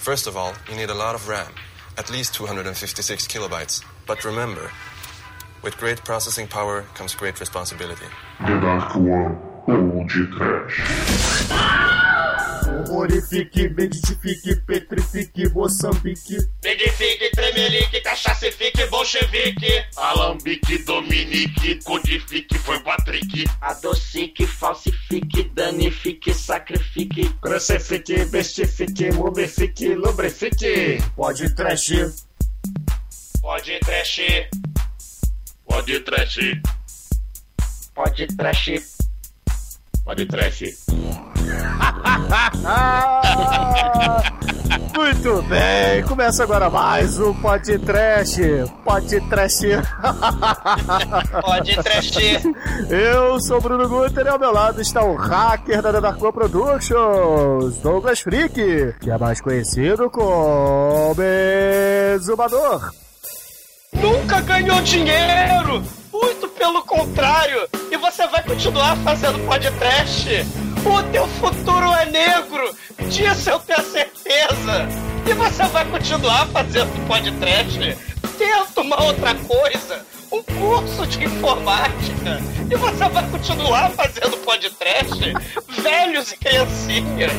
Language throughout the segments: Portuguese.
First of all, you need a lot of RAM, at least 256 kilobytes. But remember, with great processing power comes great responsibility. The Dark One, Old Trash. Horrifique, medifique, petrifique, Moçambique. Edifique, tremelique, cachacifique, bolchevique. Alambique, Dominique, codifique, foi Patrick. Adocique, falsifique, danifique, sacrifique. Crucifique, bestifique, mumifique, lubrifique. Pode trash. Pode trash. Pode trash. Pode trash. Pode trash. Muito bem, começa agora mais um podcast. Pode trash. Pode trash. Eu sou o Bruno Guter e ao meu lado está o hacker da Darko Productions, Douglas Freak, que é mais conhecido como Exumador. Nunca ganhou dinheiro! Muito pelo contrário! E você vai continuar fazendo podcast! O teu futuro é negro! Disso eu tenho certeza! E você vai continuar fazendo podcast? Tenta uma outra coisa! Um curso de informática! E você vai continuar fazendo podcast? Velhos e criancinhas!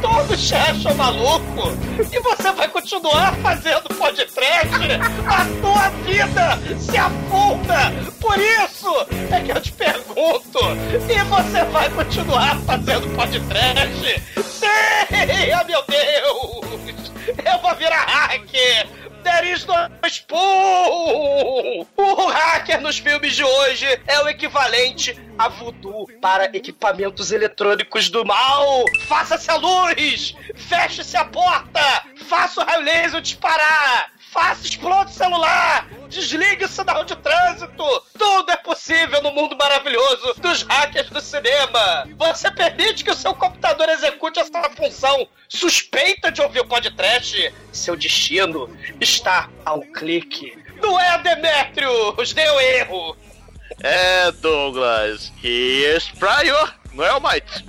Todos te maluco! E você vai continuar fazendo podcast? A tua vida se afunda! Por isso é que eu te pergunto: e você vai continuar fazendo podcast? Sim! Oh meu Deus! Eu vou virar hacker! There is no spoon! O hacker nos filmes de hoje é o equivalente a voodoo para equipamentos eletrônicos do mal! Faça-se a luz! Feche-se a porta! Faça o raio laser disparar! Faça explodir o celular! Desligue o sinal de trânsito! Tudo é possível no mundo maravilhoso dos hackers do cinema! Você permite que o seu computador execute essa função suspeita de ouvir o podcast? Seu destino está a um clique. Não é, Demetrius? Deu erro! É, Douglas. Here's Prior, não é o Mike?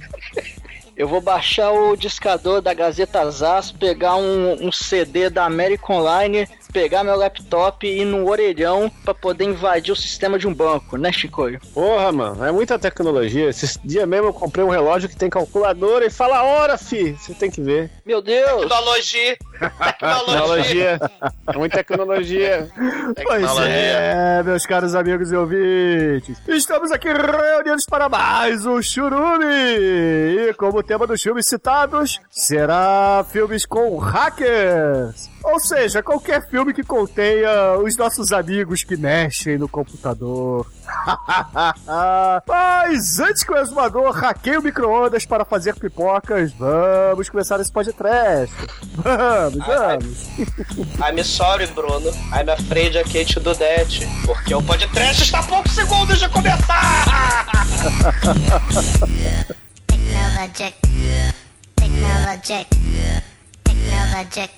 Eu vou baixar o discador da Gazeta Zaz, pegar um, um CD da American Online, pegar meu laptop e ir no orelhão pra poder invadir o sistema de um banco, né, Chico? Porra, mano, é muita tecnologia. Esse dia mesmo eu comprei um relógio que tem calculadora e fala a hora, fi. Você tem que ver. Meu Deus! Tecnologia! Tecnologia! Tecnologia. Muita tecnologia. Pois é, meus caros amigos e ouvintes. Estamos aqui reunidos para mais um Churume. E como o tema dos filmes citados será filmes com hackers. Ou seja, qualquer filme que contenha os nossos amigos que mexem no computador. Mas antes que o exumador hackeie o micro-ondas para fazer pipocas, vamos começar esse podcast. Vamos, vamos. I'm sorry, Bruno. I'm afraid I can't do that. Porque o podcast está a poucos segundos de começar! Technologic. Technologic. Technologic.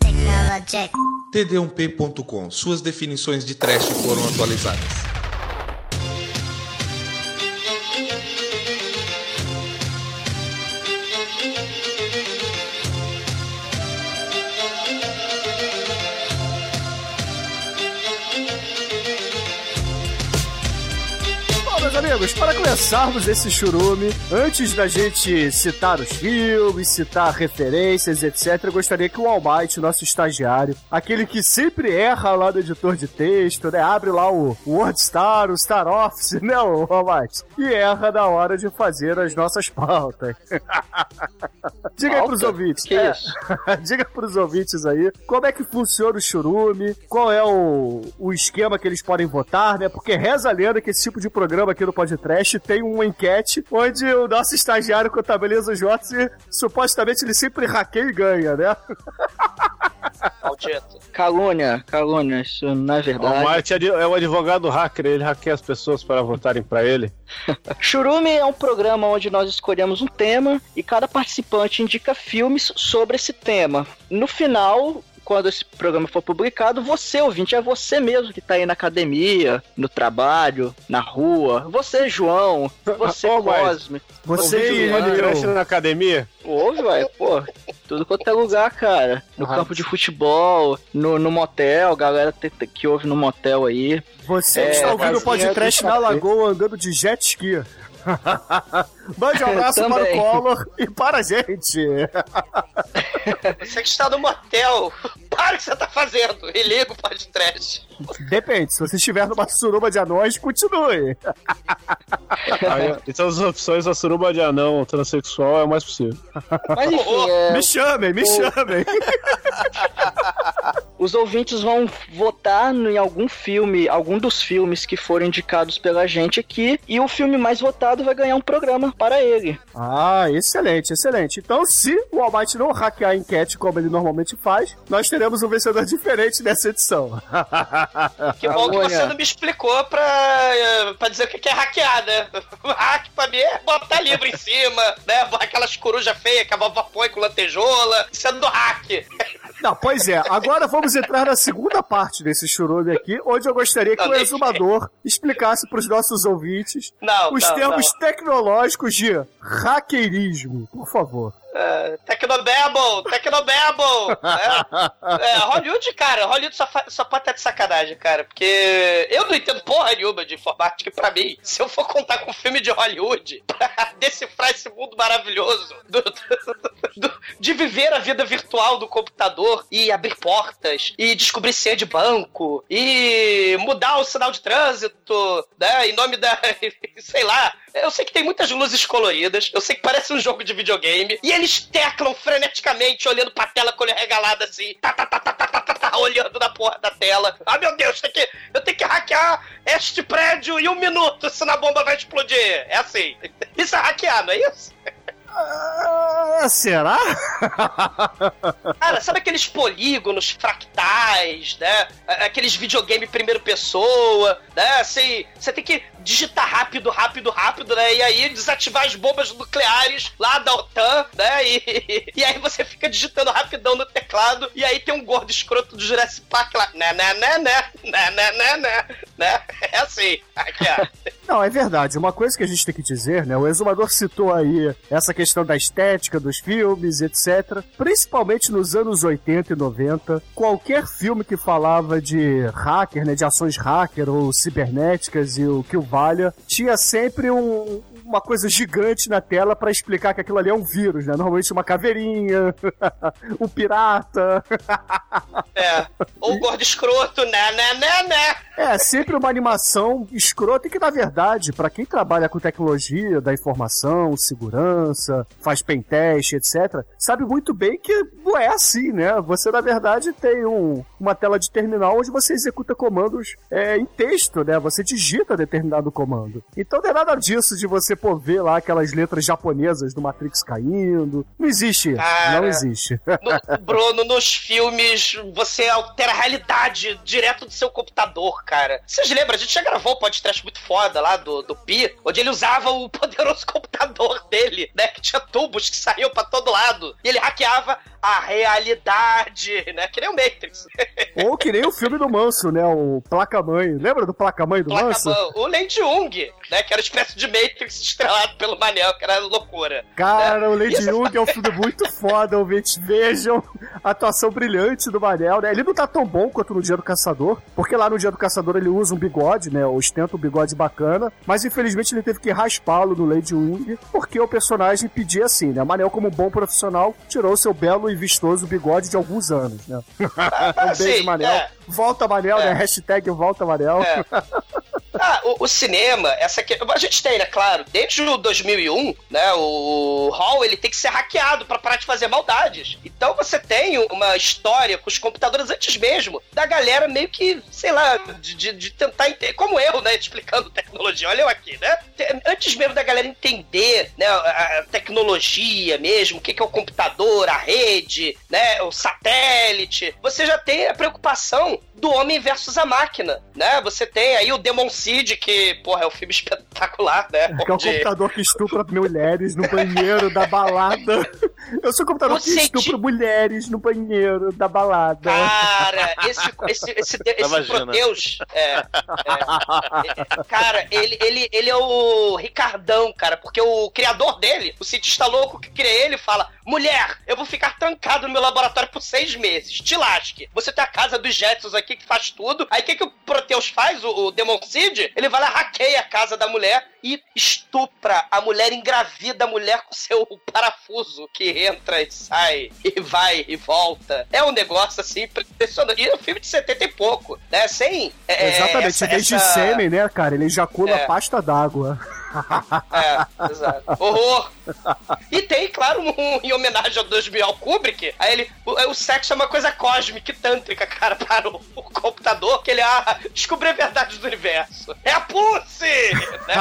Technologic. td1p.com. Suas definições de trash foram atualizadas. Amigos, para começarmos esse churume, antes da gente citar os filmes, citar referências, etc., eu gostaria que o Almighty, nosso estagiário, aquele que sempre erra lá no editor de texto, né? Abre lá o WordStar, o Star Office, né, o Almighty? E erra na hora de fazer as nossas pautas. Diga aí pros ouvintes. Que é, isso? Diga pros ouvintes aí como é que funciona o churume, qual é o, o esquema que eles podem votar, né? Porque reza a lenda que esse tipo de programa aqui no podcast tem uma enquete onde o nosso estagiário contabiliza os votos e supostamente ele sempre hackeia e ganha, né? Maldito. Calúnia, calúnia, isso não é O verdade. Marte é o advogado hacker, ele hackeia as pessoas para votarem pra ele. Churume é um programa onde nós escolhemos um tema e cada participante indica filmes sobre esse tema. No final, quando esse programa for publicado, você, ouvinte, é você mesmo que tá aí na academia, no trabalho, na rua. Você, João. Você, mas- Cosme. Você e cresce na academia? Ouve, vai, pô. Tudo quanto é lugar, cara. No Ah. campo de futebol, no, no motel, galera te- te- que ouve no motel aí. Você É, está ouvindo o podcast na. Lagoa andando de jet ski. Mande um abraço para o. Collor e para a gente. Você que está no motel, para o que você tá fazendo e liga o podcast. Depende, se você estiver numa suruba de anões, continue. Aí, então as opções da suruba de anão transexual é o mais possível. Mas enfim, é, Me chamem, me chamem. Os ouvintes vão votar em algum filme, algum dos filmes que foram indicados pela gente aqui, e o filme mais votado vai ganhar um programa para ele. Ah, excelente, excelente. Então, se o Almighty não hackear a enquete como ele normalmente faz, nós teremos um vencedor diferente nessa edição. Que bom que você não me explicou pra, eh, pra dizer o que é hackear, né? Hack pra mim é botar livro em cima, né? Aquelas corujas feias que a vovó põe com lantejola. Isso é do hack. Não, pois é. Agora vamos entrar na segunda parte desse churume aqui, onde eu gostaria que Não, o exumador explicasse para os nossos ouvintes Não, os não, termos tecnológicos de hackeirismo, por favor. É, Tecnobabble, Tecnobabble. né? É, Hollywood, cara, Hollywood só, só pode estar de sacanagem, cara. Porque eu não entendo porra nenhuma de informática. Pra mim, se eu for contar com um filme de Hollywood pra decifrar esse mundo maravilhoso do- do- do- de viver a vida virtual do computador e abrir portas e descobrir senha de banco e mudar o sinal de trânsito, né? Em nome da. sei lá. Eu sei que tem muitas luzes coloridas, eu sei que parece um jogo de videogame, e eles teclam freneticamente, olhando pra tela com regalado assim, tá, tá, tá, tá, tá, tá, tá, tá, olhando na porra da tela. Ah, meu Deus, tem que, eu tenho que hackear este prédio em um minuto, senão a bomba vai explodir. É assim. Isso é hackear, não é isso? Ah, será? Cara, sabe aqueles polígonos fractais, né? Aqueles videogame primeira pessoa, né? Assim, você tem que digitar rápido, rápido, rápido, né? E aí desativar as bombas nucleares lá da OTAN, né? E, e aí você fica digitando rapidão no teclado e aí tem um gordo escroto do Jurassic Park lá, né, né, né, né, né, né, né, né, né? É assim, aqui, ó. Não, é verdade. Uma coisa que a gente tem que dizer, né? O exumador citou aí essa questão da estética dos filmes, etc. Principalmente nos anos 80 e 90, qualquer filme que falava de hacker, né? De ações hacker ou cibernéticas e o que o valha, tinha sempre um- uma coisa gigante na tela pra explicar que aquilo ali é um vírus, né? Normalmente uma caveirinha, um pirata. É. Ou o gordo escroto, né, né, né, né. É, sempre uma animação escrota e que, na verdade, pra quem trabalha com tecnologia da informação, segurança, faz pentest, etc., sabe muito bem que não é assim, né? Você, na verdade, tem um- uma tela de terminal onde você executa comandos é, em texto, né? Você digita determinado comando. Então não é nada disso de você, pô, ver lá aquelas letras japonesas do Matrix caindo. Não existe. Cara. Não existe. No- Bruno, nos filmes, você altera a realidade direto do seu computador, cara. Vocês lembram? A gente já gravou um podcast muito foda lá do, do Pi, onde ele usava o poderoso computador dele, né? Que tinha tubos que saíam pra todo lado. E ele hackeava a realidade, né? Que nem o Matrix. Ou que nem o filme do Manso, né? O Placa-Mãe. Lembra do Placa-Mãe do Manso? Placa-mão. O Lady Jung, né? Que era uma espécie de Matrix estrelado pelo Manel, que era loucura. Cara, o Lady Isso- Jung é um filme muito foda, ouvintes. Vejam a atuação brilhante do Manel, né? Ele não tá tão bom quanto no Dia do Caçador, porque lá no Dia do Caçador ele usa um bigode, né? Ostenta um bigode bacana, mas infelizmente ele teve que raspá-lo no Lady Jung, porque o personagem pedia assim, né? Manel, como um bom profissional, tirou seu belo e vistoso bigode de alguns anos, né? um beijo, Sim, Manel. é. Volta, Manel, É. né? Hashtag volta, Manel. É. Ah, o, o cinema, essa que a gente tem, né, claro, desde o 2001, né, o Hall ele tem que ser hackeado pra parar de fazer maldades. Então você tem uma história com os computadores antes mesmo da galera meio que, sei lá, de, de- de tentar entender, como eu, né, explicando tecnologia, olha eu aqui, né? Te- Antes mesmo da galera entender, né, a, tecnologia mesmo, o que, que é o computador, a rede, né, o satélite, você já tem a preocupação do homem versus a máquina, né? Você tem aí o Demon Cid que, porra, é um filme espetacular, né? Que é o computador que estupra mulheres no banheiro da balada. Eu sou o computador O que senti- estupra mulheres no banheiro da balada. Cara, esse, esse, esse, esse. Proteus, é, é, é, cara, ele, ele, ele é o Ricardão, cara, porque o criador dele, o cientista louco que cria ele, fala: mulher, eu vou ficar trancado no meu laboratório por seis meses, te lasque. Você tem a casa dos Jetsons aqui que faz tudo, aí o que, que o Proteus faz, o, o Ele vai lá, hackeia a casa da mulher e estupra a mulher, engravida a mulher com seu parafuso, que entra e sai, e vai e volta. É um negócio assim impressionante. E é um filme de 70 e pouco, né? Sem. é, Exatamente, essa- em vez de essa- sêmen, né, cara? Ele ejacula É. pasta d'água. É, exato. Horror! E tem, claro, um, em homenagem ao 2000 ao Kubrick, aí ele, o, o sexo é uma coisa cósmica e tântrica, cara, para o, o computador, que ele, ah, descobrir a verdade do universo. É a Pussy! Né?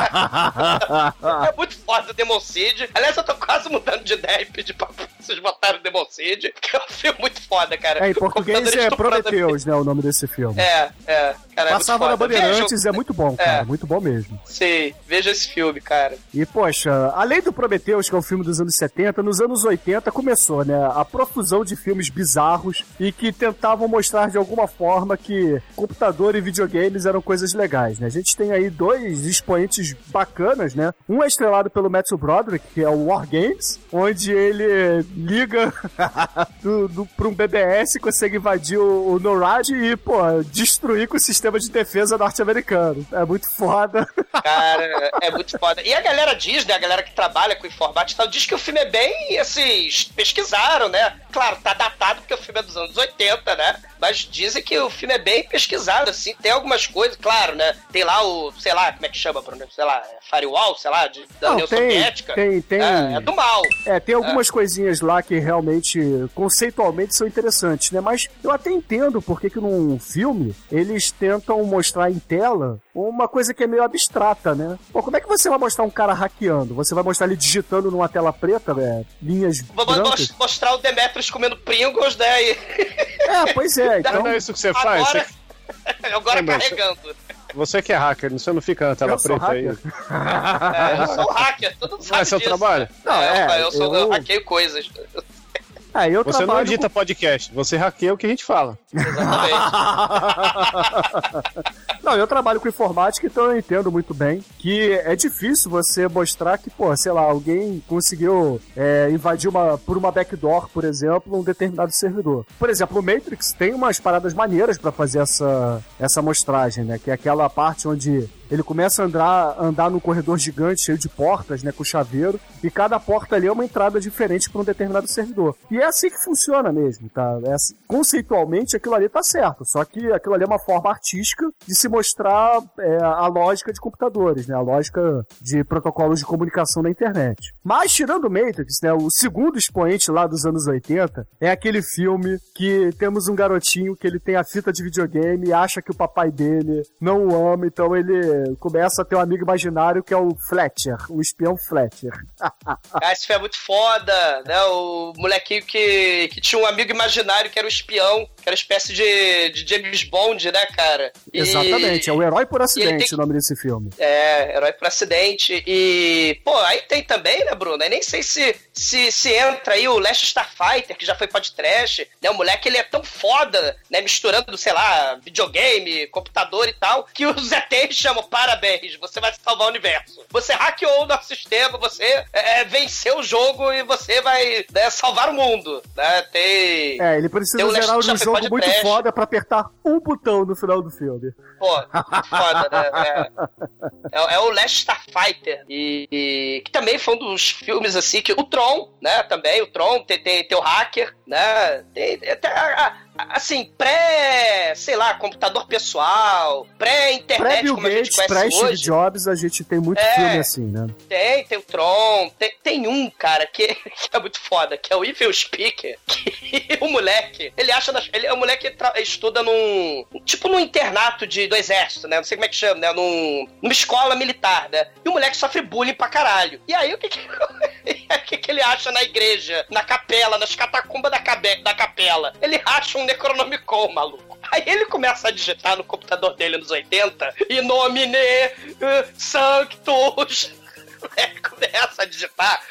É muito foda o Demoncide. Aliás, eu tô quase mudando de ideia e pedir pra vocês botarem o Demoncide, que é um filme muito foda, cara. É, em português é estuprando- Prometheus, né, o nome desse filme. É, é. Cara, é Passava na foda. Bandeirantes, Vejam- é muito bom, cara, É. muito bom mesmo. Sim, veja esse filme, cara. E, poxa, além do Prometheus, que é um filme dos anos 70, nos anos 80 começou, né, a profusão de filmes bizarros e que tentavam mostrar de alguma forma que computador e videogames eram coisas legais, né? A gente tem aí dois expoentes bacanas, né? Um é estrelado pelo Matthew Broderick, que é o War Games, onde ele liga do, do, pra um BBS, consegue invadir o, o NORAD e, pô, destruir com o sistema de defesa norte-americano. É muito foda. Cara, é muito foda. E a galera diz, né, a galera que trabalha com informática e tal, diz que o filme é bem, assim, pesquisaram, né? Claro, tá datado porque o filme é dos anos 80, né? Mas dizem que o filme é bem pesquisado, assim, tem algumas coisas, claro, né? Tem lá o, sei lá, como é que chama, Bruno? Sei lá, é Firewall, sei lá, de, da Não, União tem, Soviética. tem, tem. É, é do mal. É, tem algumas coisinhas lá que realmente, conceitualmente, são interessantes, né? Mas eu até entendo porque que num filme eles tentam mostrar em tela uma coisa que é meio abstrata, né? Pô, como é que você vai mostrar um cara hackeando? Você vai mostrar ele digitando numa tela preta, né? linhas Vou brancas? mos- mostrar o Demetrius comendo Pringles, né? E É, pois é. Então, Não é isso que você faz? agora, Você, agora Lembra, carregando. você que é hacker, você não fica na tela Eu preta aí. É, eu sou um hacker, todo mundo Não sabe é seu disso. trabalho? Não, é, é, eu, sou, eu eu- hackeio coisas. É, eu Você não edita podcast, você hackeia o que a gente fala. Exatamente. Não, eu trabalho com informática, então eu entendo muito bem que é difícil você mostrar que, pô, sei lá, alguém conseguiu é, invadir uma, por uma backdoor, por exemplo, um determinado servidor. Por exemplo, o Matrix tem umas paradas maneiras pra fazer essa, essa mostragem, né? Que é aquela parte onde ele começa a andar, andar num corredor gigante cheio de portas, né, com chaveiro, e cada porta ali é uma entrada diferente para um determinado servidor. E é assim que funciona mesmo, tá? É assim- conceitualmente aquilo ali tá certo, só que aquilo ali é uma forma artística de se mostrar é, a lógica de computadores, né, a lógica de protocolos de comunicação na internet. Mas tirando o Matrix, né, o segundo expoente lá dos anos 80 é aquele filme que temos um garotinho que ele tem a fita de videogame e acha que o papai dele não o ama, então ele começa a ter um amigo imaginário que é o Fletcher, o espião Fletcher. Ah, esse filme é muito foda, né? O molequinho que, que tinha um amigo imaginário que era o espião, que era uma espécie de, de James Bond, né, cara? E- Exatamente, é o Herói por Acidente tem- o nome desse filme. É, herói por acidente. E, pô, aí tem também, né, Bruno? Eu nem sei se, se, se entra aí o Last Starfighter, que já foi podcast, né? O moleque, ele é tão foda, né? Misturando, sei lá, videogame, computador e tal, que os ETs chamam parabéns, você vai salvar o universo. Você hackeou o nosso sistema, você é, venceu o jogo e você vai né, salvar o mundo, né? Tem... É, ele precisa Tem o gerar um jogo muito Trash. foda pra apertar um botão no final do filme. Pô, foda, né? É, é, é o Last Starfighter. E, e- que também foi um dos filmes assim que. O Tron, né? Também, o Tron, tem, tem, tem o hacker, né? Tem, tem até, a- a- assim, pré. sei lá, computador pessoal, pré-internet, Pré-Bill como a gente Gates, conhece pré-Steve hoje. Jobs, a gente tem muito É. filme assim, né? Tem, tem o Tron, tem, tem um, cara, que, que é muito foda, que é o Evil Speaker, que o moleque, ele acha, nas, ele é um moleque que tra- estuda num, tipo num internato de, do exército, né, não sei como é que chama, né, num, numa escola militar, né, e o moleque sofre bullying pra caralho. E aí, o que que... Ele acha na igreja, na capela, nas catacumbas da, cabe- da capela? Ele acha um Necronomicon, maluco. Aí ele começa a digitar no computador dele nos 80, e nomine uh, sanctus. Ele começa a digitar.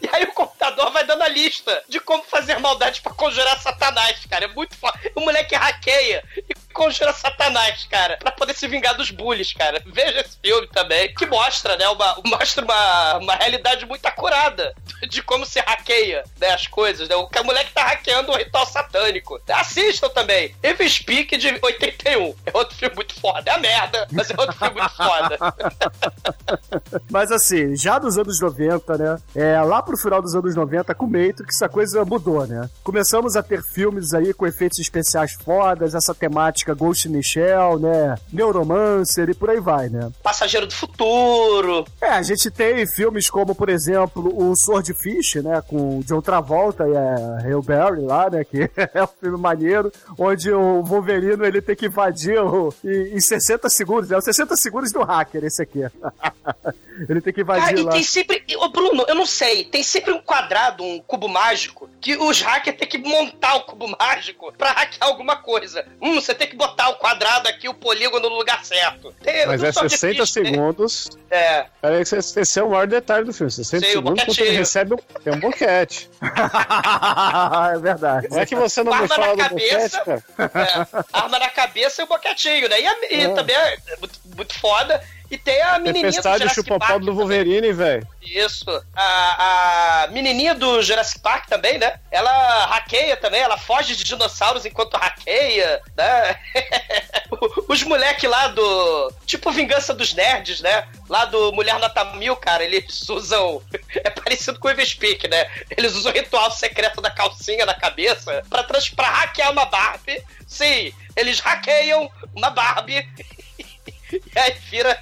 E aí o computador vai dando a lista de como fazer maldade pra conjurar Satanás, cara. É muito foda. O moleque hackeia e conjura Satanás, cara, pra poder se vingar dos bullies, cara. Veja esse filme também, que mostra, né, uma, mostra uma, uma realidade muito acurada de como se hackeia, né, as coisas, né. O que- o moleque tá hackeando o ritual satânico. Assistam também. Evil Speak de 81. É outro filme muito foda. É a merda, mas é outro filme muito foda. Mas assim, já dos anos 90, né? É, lá pro final dos anos 90, com o Matrix, a coisa mudou, né? Começamos a ter filmes aí com efeitos especiais fodas, essa temática Ghost in the Shell, né? Neuromancer e por aí vai, né? Passageiro do Futuro. É, a gente tem filmes como, por exemplo, o Swordfish, né? Com John Travolta e a Hale Berry lá, né? Que é um filme maneiro, onde o Wolverine ele tem que invadir o, em, em 60 segundos, né? Os 60 segundos do hacker, esse aqui. ele tem que invadir Cara, e lá. tem sempre. Ô, Bruno, eu não sei. Tem sempre um quadrado, um cubo mágico, que os hackers têm que montar o cubo mágico pra hackear alguma coisa. Hum, você tem que botar o quadrado aqui, o polígono no lugar certo. Tem- Mas é sou 60 difícil, né? segundos. É. Peraí, que esse esse é o maior detalhe do filme. 60 Sei, o segundos quando ele recebe um, tem um boquete. é verdade. Não é que você não me Arma fala na do cabeça. boquete, cara. É, arma na cabeça e o boquetinho, né? E, a- e É. também é muito, muito foda. E tem a menininha do Tempestade Jurassic chupa Park. do Wolverine, velho. Isso. A, a menininha do Jurassic Park também, né? Ela hackeia também, ela foge de dinossauros enquanto hackeia, né? Os moleques lá do. Tipo Vingança dos Nerds, né? Lá do Mulher Nota Mil, cara, eles usam. É parecido com o Everspeak, né? Eles usam o ritual secreto da calcinha na cabeça pra, trans... pra hackear uma Barbie. Sim, eles hackeiam uma Barbie. E aí vira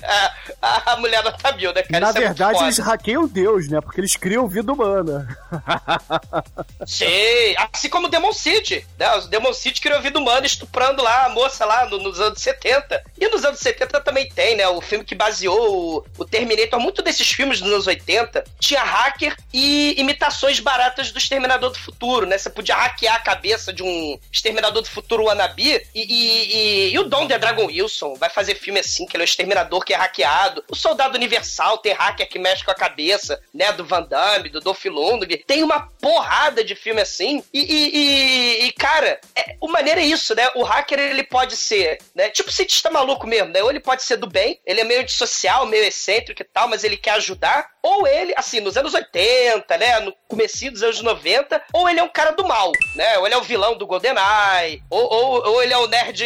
a, a mulher nota mil, né, cara? Na Isso é verdade, foda. eles hackeiam Deus, né? Porque eles criam vida humana. Sim, assim como o Demon City, né? O Demon City criou vida humana estuprando lá a moça lá no- nos anos 70. E nos anos 70 também tem, né? O filme que baseou o, o Terminator. Muito desses filmes dos anos 80 tinha hacker e imitações baratas do Exterminador do Futuro, né? Você podia hackear a cabeça de um Exterminador do Futuro wannabe e, e, e, e o Dom The Dragon Wilson vai fazer filme assim, que ele é o Exterminador que é hackeado. O Soldado Universal tem hacker que mexe com a cabeça, né? Do Van Damme, do Dolph Lundgren. Tem uma porrada de filme assim. E, e- e- e, cara, é, o maneiro é isso, né? O hacker, ele pode ser, né? Tipo cientista maluco mesmo, né? Ou ele pode ser do bem, ele é meio antissocial, meio excêntrico e tal, mas ele quer ajudar. Ou ele, assim, nos anos 80, né? No comecinho dos anos 90, ou ele é um cara do mal, né? Ou ele é o vilão do GoldenEye, ou, ou, ou ele é o nerd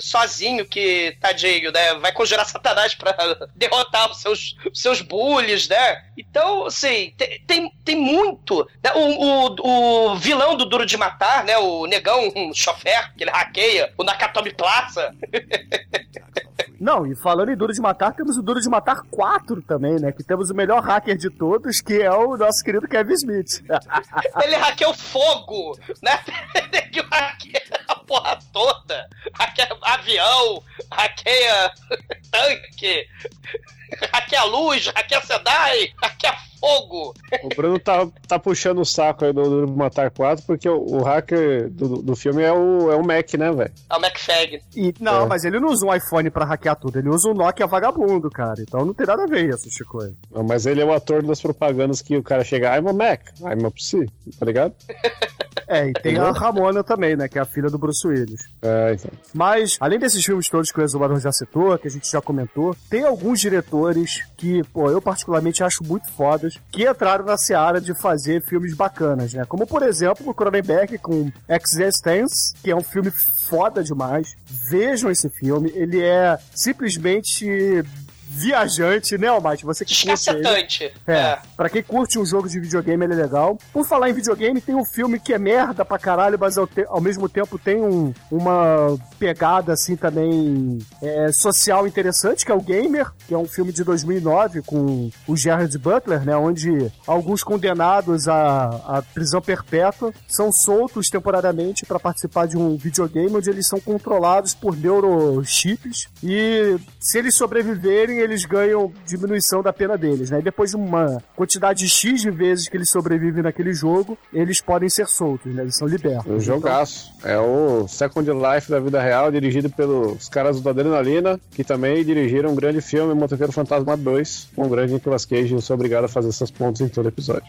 sozinho que, tadinho, né? Vai conjurar Satanás pra derrotar os seus, os seus bullies, né? Então, assim, tem, tem, tem muito. né? O, o, o vilão do Duro de Matar, né? O negão, um chofer, que ele hackeia, o Nakatomi Plaza. Não, e falando em Duro de Matar, temos o Duro de Matar 4 também, né? Que temos o melhor hacker de todos, que é o nosso querido Kevin Smith. Ele hackeia o fogo, né? Ele hackeia a porra toda. Hackeia avião, hackeia tanque, hackeia luz, hackeia Sedai, hackeia fogo. O Bruno tá, tá puxando o saco aí do, do Matar 4 porque o, o hacker do, do filme é o, é o Mac, né, velho? É o McFag. E, não, É. mas ele não usa um iPhone pra hackear tudo, ele usa um Nokia vagabundo, cara. Então não tem nada a ver isso, Chico. Mas ele é o ator das propagandas que o cara chega, I'm a Mac, I'm a PC, tá ligado? É, e tem a Ramona também, né? Que é a filha do Bruce Willis. É, então. Mas, além desses filmes todos que o Exumador já citou, que a gente já comentou, tem alguns diretores que, pô, eu particularmente acho muito fodas, que entraram na seara de fazer filmes bacanas, né? Como, por exemplo, o Cronenberg com Existence, que é um filme foda demais. Vejam esse filme, ele é simplesmente viajante, né, Almighty? Você que curte ele. Descacetante. É, pra quem curte um jogo de videogame, ele é legal. Por falar em videogame, tem um filme que é merda pra caralho, mas ao, te- ao mesmo tempo tem um- uma pegada, assim, também é, social interessante, que é o Gamer, que é um filme de 2009 com o Gerard Butler, né, onde alguns condenados à, à prisão perpétua são soltos temporariamente pra participar de um videogame onde eles são controlados por neurochips e se eles sobreviverem, eles ganham diminuição da pena deles, né? E depois de uma quantidade X de vezes que eles sobrevivem naquele jogo, eles podem ser soltos, né? Eles são libertos. Um jogaço. É o Second Life da vida real, dirigido pelos caras do Adrenalina, que também dirigiram um grande filme, Motoqueiro Fantasma 2, com o grande Nicolas Cage. Eu sou obrigado a fazer essas pontos em todo episódio.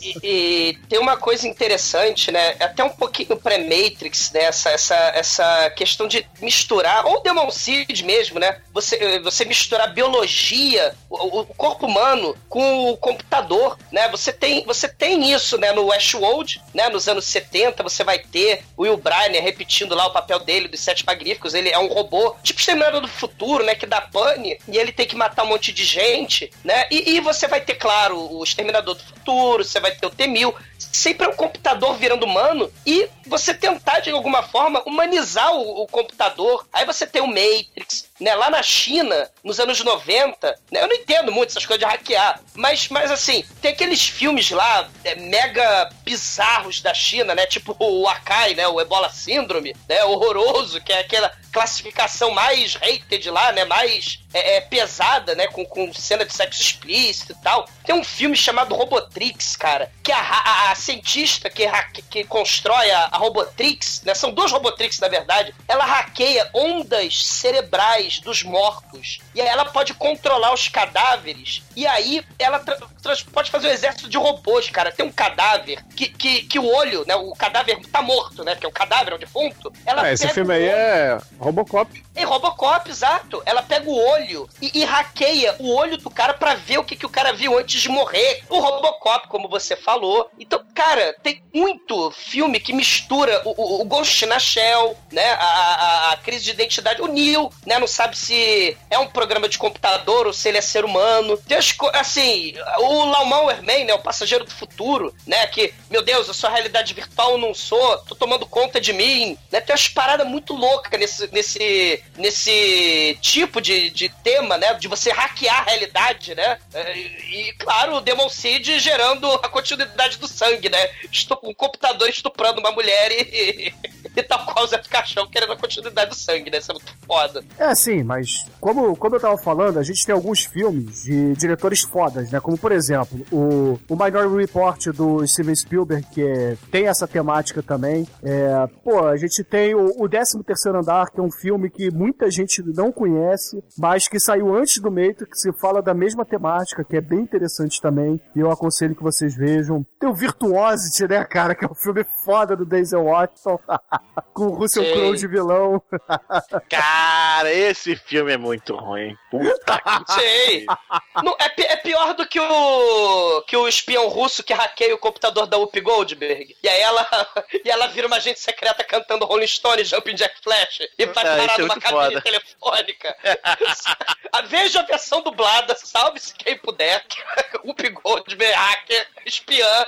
E, e tem uma coisa interessante, né? Até um pouquinho pré-Matrix, né? Essa, essa, essa questão de misturar, ou Demon Seed mesmo, né? Você, você misturar biologia, o, o corpo humano, com o computador, né? Você tem, você tem isso, né? No Westworld, né? Nos anos 70, você vai ter o Will Brynner repetindo lá o papel dele dos Sete Magníficos. Ele é um robô, tipo Exterminador do Futuro, né? Que dá pane, e ele tem que matar um monte de gente, né? E, e você vai ter, claro, o Exterminador do Futuro, você vai ter o T-1000, sempre é um computador virando humano e você tentar de alguma forma humanizar o, o computador. Aí você tem o Matrix, né? Lá na China, nos anos 90, né? Eu não entendo muito essas coisas de hackear, mas, mas assim, tem aqueles filmes lá é, mega bizarros da China, né? Tipo o Akai, né? O Ebola Síndrome, né? Horroroso, que é aquela classificação mais hated lá, né? Mais é, é, pesada, né? Com, com cena de sexo explícito e tal. Tem um filme chamado Robotrix, cara, que a, a, a cientista que, hacke- que constrói a, a Robotrix, né? São duas Robotrix, na verdade. Ela hackeia ondas cerebrais dos mortos. E aí ela pode controlar os cadáveres. E aí ela tra- pode fazer um exército de robôs, cara. Tem um cadáver que, que, que o olho, né? O cadáver tá morto, né? Que é o cadáver, é o defunto. Ela É, esse filme aí é Robocop. em Robocop, exato. Ela pega o olho e, e hackeia o olho do cara pra ver o que, que o cara viu antes de morrer. O Robocop, como você falou. Então, cara, tem muito filme que mistura o, o- o Ghost na Shell, né? A, a- a crise de identidade. O Neo, né? Não sabe se é um programa de computador ou se ele é ser humano. Tem as assim, o Laumauer Man, né? O passageiro do futuro, né? Que, meu Deus, eu sou a realidade virtual, não sou. Tô tomando conta de mim, né? Tem umas paradas muito loucas nesse, nesse, nesse tipo de, de tema, né? De você hackear a realidade, né? É, E, claro, o Demon Seed gerando a continuidade do sangue, né? Um computador estuprando uma mulher e, e tal qual o Zé Caixão querendo a continuidade do sangue, né? Isso é muito foda. É, sim, mas como, como eu tava falando, a gente tem alguns filmes de diretores fodas, né? Como, por exemplo, o, o Minority Report do Steven Spielberg, que é- tem essa temática também. É, pô, a gente tem o, o 13 Terceiro Andar, que é um filme que muita gente não conhece, mas que saiu antes do Matrix, que se fala da mesma temática, que é bem interessante também, e eu aconselho que vocês vejam. Tem o Virtuosity, né, cara, que é um filme foda do Denzel Washington, com o Russell. Crowe de vilão. Cara, esse filme é muito ruim. Puta que Sei. Não, é, é pior do que o que o espião russo que hackeia o computador da Whoopi Goldberg. E aí ela, e ela vira uma agente secreta cantando Rolling Stone, Jumping Jack Flash e vai Ah, parar isso é numa cabine foda. telefônica. a, veja a versão dublada, salve-se quem puder. Whoopi Goldberg, hacker, espiã.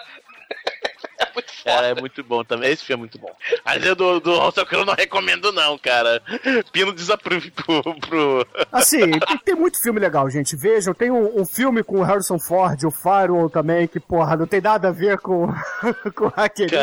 É muito. Cara, é muito bom também. Esse filme é muito bom. Mas eu do, do Russell Crowe não recomendo, não, cara. Pino desaprove pro. pro... Assim, tem, tem muito filme legal, gente. Vejam, tem um, um filme com o Harrison Ford, o Firewall também, que, porra, não tem nada a ver com, com hackerismo.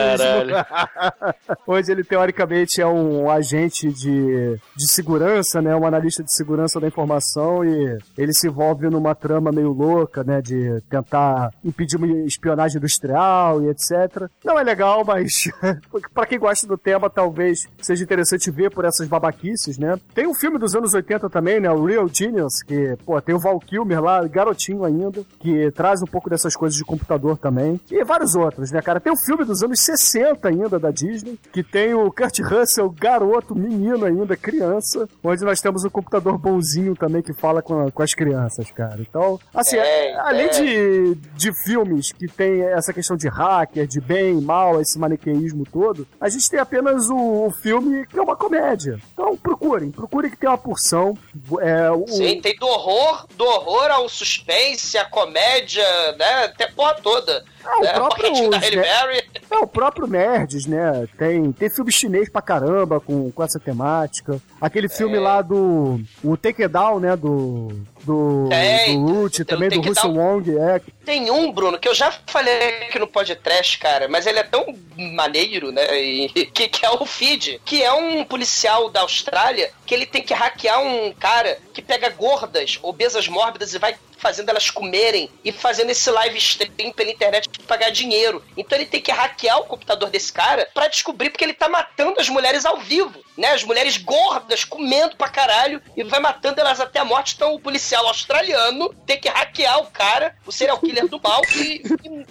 Onde ele, teoricamente, é um agente de, de segurança, né? Um analista de segurança da informação e ele se envolve numa trama meio louca, né? De tentar impedir uma espionagem industrial e etc. Não é legal, mas pra quem gosta do tema, talvez seja interessante ver por essas babaquices, né? Tem um filme dos anos 80 também, né? O Real Genius, que, pô, tem o Val Kilmer lá, garotinho ainda, que traz um pouco dessas coisas de computador também. E vários outros, né, cara? Tem o filme dos anos 60 ainda da Disney, que tem o Kurt Russell, garoto, menino ainda, criança, onde nós temos um computador bonzinho também que fala com, a- com as crianças, cara. Então, assim, É, além é. de, de filmes que tem essa questão de hacker, de bem, mal, esse maniqueísmo todo, a gente tem apenas o, filme que é uma comédia. Então procurem, procurem que tem uma porção. É, o, Sim, tem do horror, do horror ao suspense, a comédia, né? Tem a porra toda. Ah, o né? próprio Berry. É, o próprio Nerds, né? Tem, tem filme chinês pra caramba com, com essa temática. Aquele filme lá do. O Take It Down, né? Do. Do, Tem, do Root, tem- também do Russell um- Wong, é. Tem um, Bruno, que eu já falei aqui no podcast, cara, mas ele é tão maneiro, né? e- que, que é o Feed, que é um policial da Austrália que ele tem que hackear um cara que pega gordas, obesas mórbidas e vai fazendo elas comerem e fazendo esse live stream pela internet pra pagar dinheiro. Então ele tem que hackear o computador desse cara pra descobrir porque ele tá matando as mulheres ao vivo, né? As mulheres gordas comendo pra caralho e vai matando elas até a morte. Então o policial australiano tem que hackear o cara, o serial killer do mal e, e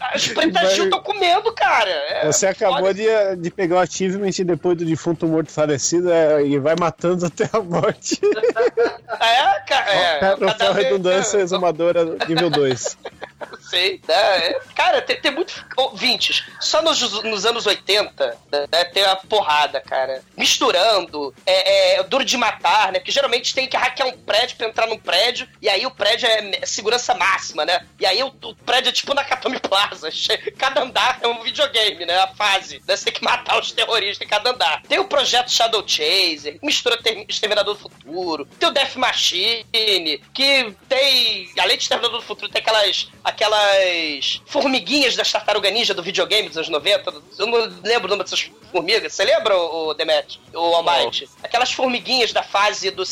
as pretas Gil estão comendo, cara. É, Você acabou foda. de, de pegar o achievement depois do defunto morto falecido é, e vai matando até a morte. É, cara. É, Troféu cada vez- redundância exumadora nível 2. sei, né? É, Cara, tem, tem muito ouvintes. Só nos, nos anos 80, né, tem uma porrada, cara. Misturando, é, é, duro de matar, né? Porque geralmente tem que hackear um prédio pra entrar num prédio, e aí o prédio é segurança máxima, né? E aí o, o prédio é tipo na Nakatomi Plaza. Cada andar é um videogame, né? A fase. Né? Você tem que matar os terroristas em cada andar. Tem o projeto Shadow Chaser, mistura ter, Exterminador do Futuro. Tem o Death Machine, que tem. Além de Exterminador do Futuro, tem aquelas. aquelas formiguinhas das tartaruga ninja do videogame dos anos 90. Eu não lembro o nome dessas formigas. Você lembra, o Demet? O Almighty? Aquelas formiguinhas da fase do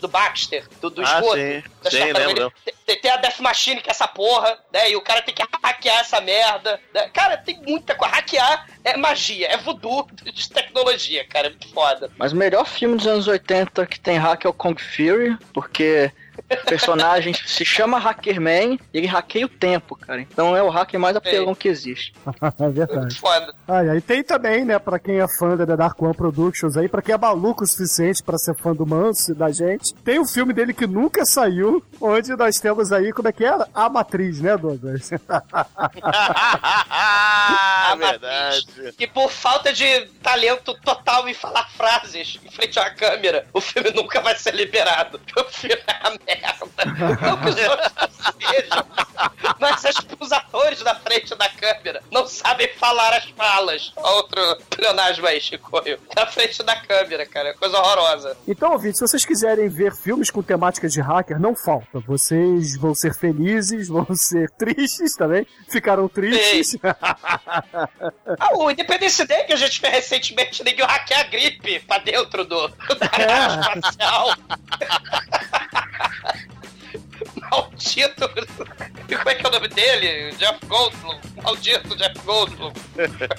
do Baxter, do, do Ah, esgoto. sim. Sim, lembro. Tem, tem a Death Machine, que é essa porra, né? E o cara tem que hackear essa merda. né? Cara, tem muita coisa. Hackear é magia, é voodoo de tecnologia, cara. É muito foda. Mas o melhor filme dos anos 80 que tem hack é o Kong Fury, porque o personagem se chama Hackerman e ele hackeia o tempo, cara. Então é o hacker mais apelão que existe. é verdade. Foda. Ah, e aí tem também, né, pra quem é fã da Dark One Productions aí, pra quem é maluco o suficiente pra ser fã do Manso e da gente, tem o filme dele que nunca saiu, onde nós temos aí, como é que era? A Matriz, né, Douglas? Ah, Matriz. verdade. E por falta de talento total em falar frases em frente à câmera, o filme nunca vai ser liberado. O filme é a merda. Não que os outros não sejam, mas os atores na frente da câmera não sabem falar as falas. Outro pleonasmo aí, Chicoio. Na frente da câmera, cara. É coisa horrorosa. Então, ouvintes, se vocês quiserem ver filmes com temáticas de hacker, não falta. Vocês vão ser felizes, vão ser tristes também. Ficaram tristes. Ah, o Independence Day que a gente fez recentemente, ninguém hackear a gripe pra dentro do, da É. espacial. Maldito. E como é que é o nome dele? Jeff Goldblum. Maldito Jeff Goldblum.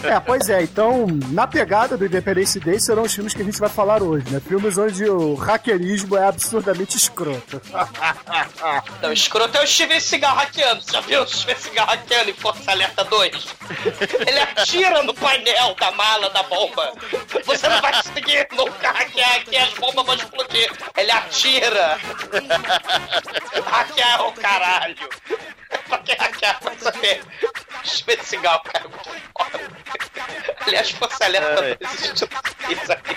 É, pois é. Então, na pegada do Independence Day serão os filmes que a gente vai falar hoje, né? Filmes onde o hackerismo é absurdamente escroto. Não, escroto é o Steven Seagal hackeando. Você já viu o Steven Seagal hackeando em Força Alerta 2? Ele atira no painel da mala da bomba. Você não vai conseguir nunca hackear aqui, as bombas vão explodir. Ele atira. Hackear é o caralho. Pra quem hackear vai saber. Steven Seagal, cara. Aliás, Força Alerta Ai. 2 existe isso aqui.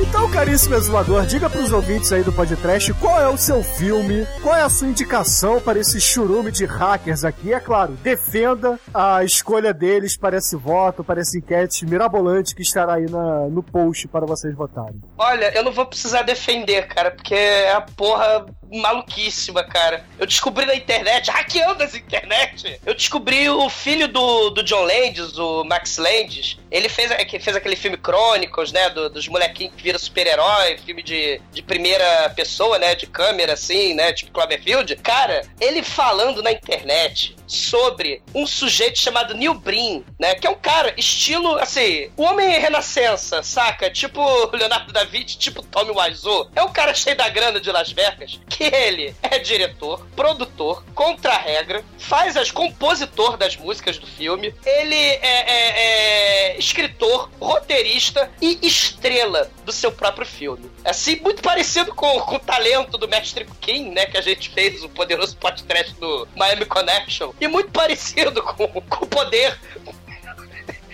Então, caríssimo exumador, diga pros ouvintes aí do podcast qual é o seu filme, qual é a sua indicação para esse churume de hackers aqui. É claro, defenda a escolha deles para esse voto, para essa enquete mirabolante que estará aí na- no post para vocês votarem. Olha, eu não vou precisar defender, cara, porque é a porra maluquíssima, cara. Eu descobri na internet, hackeando as internet, eu descobri o filho do, do John Landis, o Max Landis. Ele fez, é, fez aquele filme Chronicles, né, do- dos molequinhos que viram super-herói, filme de, de primeira pessoa, né, de câmera, assim, né, tipo Cloverfield. Cara, ele falando na internet sobre um sujeito chamado Neil Breen, né, que é um cara, estilo, assim, o homem renascença, saca? Tipo Leonardo da Vinci, tipo Tommy Wiseau. É um cara cheio da grana de Las Vegas, que ele é diretor, produtor, contra-regra, faz as compositor das músicas do filme, ele é, é- é escritor, roteirista e estrela do seu próprio filme. Assim, muito parecido com, com o talento do Mestre King, né, que a gente fez o poderoso podcast do Miami Connection, e muito parecido com, com o poder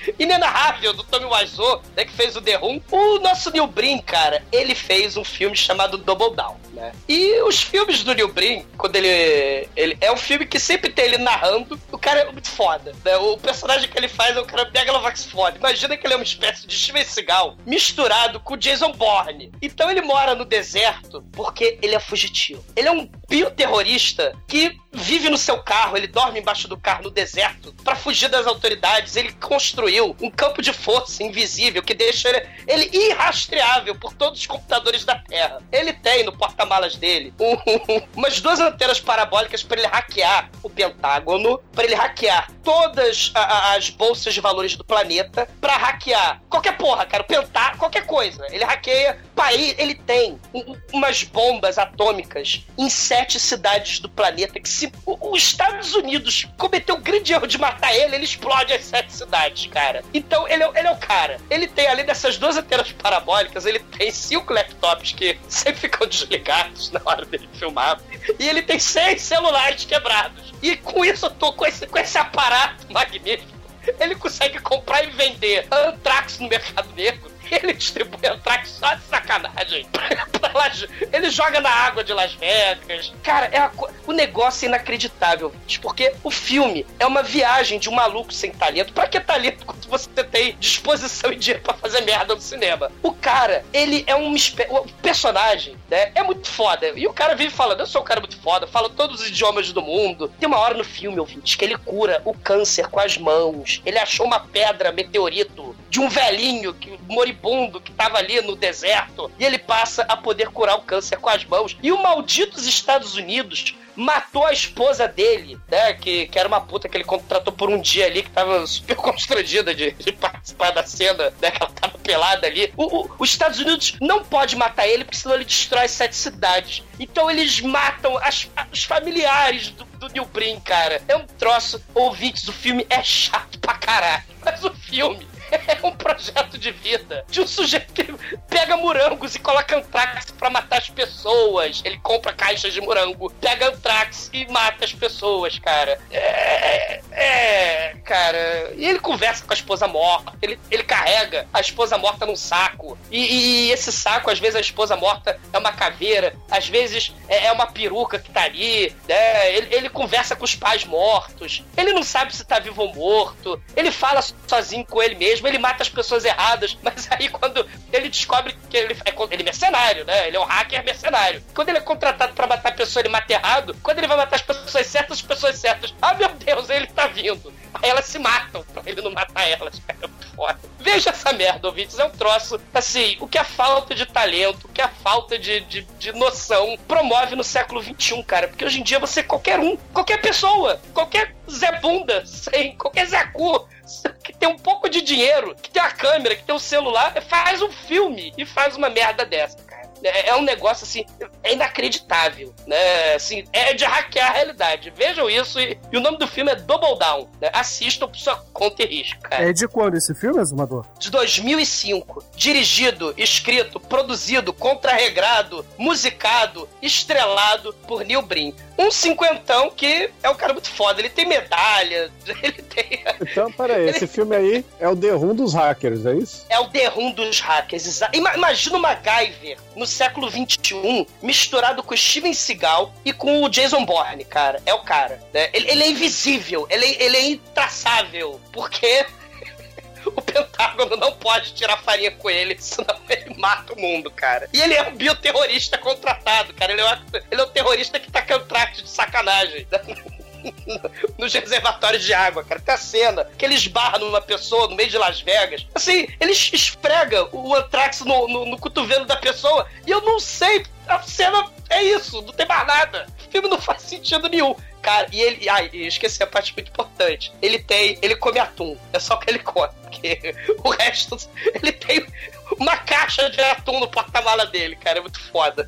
inenarrável do Tommy Wiseau, né, que fez o The Room. O nosso Neil Breen, cara, ele fez um filme chamado Double Down, né? E os filmes do Neil Breen, quando ele, ele... É um filme que sempre tem ele narrando, o cara é muito foda, né? O personagem que ele faz é um cara megalovax foda. Imagina que ele é uma espécie de Steven Seagal misturado com Jason Bourne. Então ele mora no deserto porque ele é fugitivo. Ele é um bioterrorista que vive no seu carro, ele dorme embaixo do carro no deserto para fugir das autoridades. Ele construiu um campo de força invisível que deixa ele, ele irrastreável por todos os computadores da Terra. Ele tem no porta-malas dele um, umas duas antenas parabólicas para ele hackear o Pentágono, para ele hackear todas a- a- as bolsas de valores do planeta, para hackear qualquer porra, cara, o Pentágono, qualquer coisa. Ele hackeia país, ele tem um- umas bombas atômicas em sete cidades do planeta que se os Estados Unidos cometeu o grande erro de matar ele, ele explode as sete cidades, cara. Então ele é, ele é o cara. Ele tem, além dessas duas antenas parabólicas, ele tem cinco laptops que sempre ficam desligados na hora dele filmar. E ele tem seis celulares quebrados. E com isso, eu tô com esse, com esse aparato magnífico. Ele consegue comprar e vender Antrax no mercado negro. Ele distribui Antrax só de sacanagem. Ele joga na água de Las Vegas. Cara, é co- o negócio é inacreditável, porque o filme é uma viagem de um maluco sem talento. Pra que talento quando você tem disposição e dinheiro pra fazer merda no cinema? O cara, ele é um personagem, né? É muito foda. E o cara vive falando, eu sou um cara muito foda, falo todos os idiomas do mundo. Tem uma hora no filme, ouvinte, que ele cura o câncer com as mãos. Ele achou uma pedra, meteorito, de um velhinho que, moribundo que tava ali no deserto. E ele passa a poder curar o câncer com as mãos. E o maldito dos Estados Unidos matou a esposa dele, né? Que, que era uma puta que ele contratou por um dia ali, que tava super constrangida de, de participar da cena, né? Que ela tava pelada ali. O- o- os Estados Unidos não pode matar ele, porque senão ele destrói sete cidades. Então eles matam as- os familiares do, do Neil Breen, cara. É um troço. Ouvintes, o filme é chato pra caralho. Mas o filme é um projeto de vida de um sujeito que pega morangos e coloca antrax pra matar as pessoas. Ele compra caixas de morango, pega antrax e mata as pessoas, cara. É, é, cara. E ele conversa com a esposa morta. Ele, ele carrega a esposa morta num saco. E, e esse saco, às vezes a esposa morta é uma caveira, às vezes é, é uma peruca que tá ali, né? Ele, ele conversa com os pais mortos. Ele não sabe se tá vivo ou morto. Ele fala sozinho com ele mesmo. Ele mata as pessoas erradas. Mas aí quando ele descobre que ele é, ele é mercenário, né? Ele é um hacker mercenário. Quando ele é contratado pra matar a pessoa, ele mata errado. Quando ele vai matar as pessoas certas, as pessoas certas. Ah, meu Deus, ele tá vindo. Aí elas se matam pra ele não matar elas. Cara, foda. Veja essa merda, ouvintes. É um troço, assim, o que a falta de talento, o que a falta de, de, de noção promove no século XXI, cara. Porque hoje em dia você, qualquer um, qualquer pessoa, qualquer Zé Bunda, sem, qualquer Zé Cu, que tem um pouco de dinheiro, que tem a câmera, que tem o celular, faz um filme e faz uma merda dessa, cara. É, é um negócio assim, é inacreditável, né? Assim, é de hackear a realidade. Vejam isso e, e o nome do filme é Double Down. Né? Assistam por sua conta e risco, cara É de quando esse filme, Azumador? de 2005. Dirigido, escrito, produzido, contrarregrado, musicado, estrelado por Neil Breen. Um cinquentão que é um cara muito foda. Ele tem medalha, ele tem... Então, peraí, esse filme aí é o Room dos hackers, é isso? É o Room dos hackers. exa- Ima- Imagina o MacGyver no século XXI misturado com o Steven Seagal e com o Jason Bourne, cara. É o cara. né? Ele, ele é invisível, ele, é- ele é intraçável, porque o Pentágono não pode tirar farinha com ele, senão ele mata o mundo, cara. E ele é um bioterrorista contratado, cara. Ele é, um, ele é um terrorista que tá contrato de sacanagem. Nos reservatórios de água, cara. Tem a cena que ele esbarra numa pessoa no meio de Las Vegas. Assim, ele esfrega o Antrax no, no, no cotovelo da pessoa. E eu não sei. A cena é isso, não tem mais nada. O filme não faz sentido nenhum. Cara, e ele. Ai, eu esqueci a parte muito importante. Ele tem. Ele come atum. É só que ele come. Porque o resto. Ele tem uma caixa de atum no porta-mala dele, cara. É muito foda.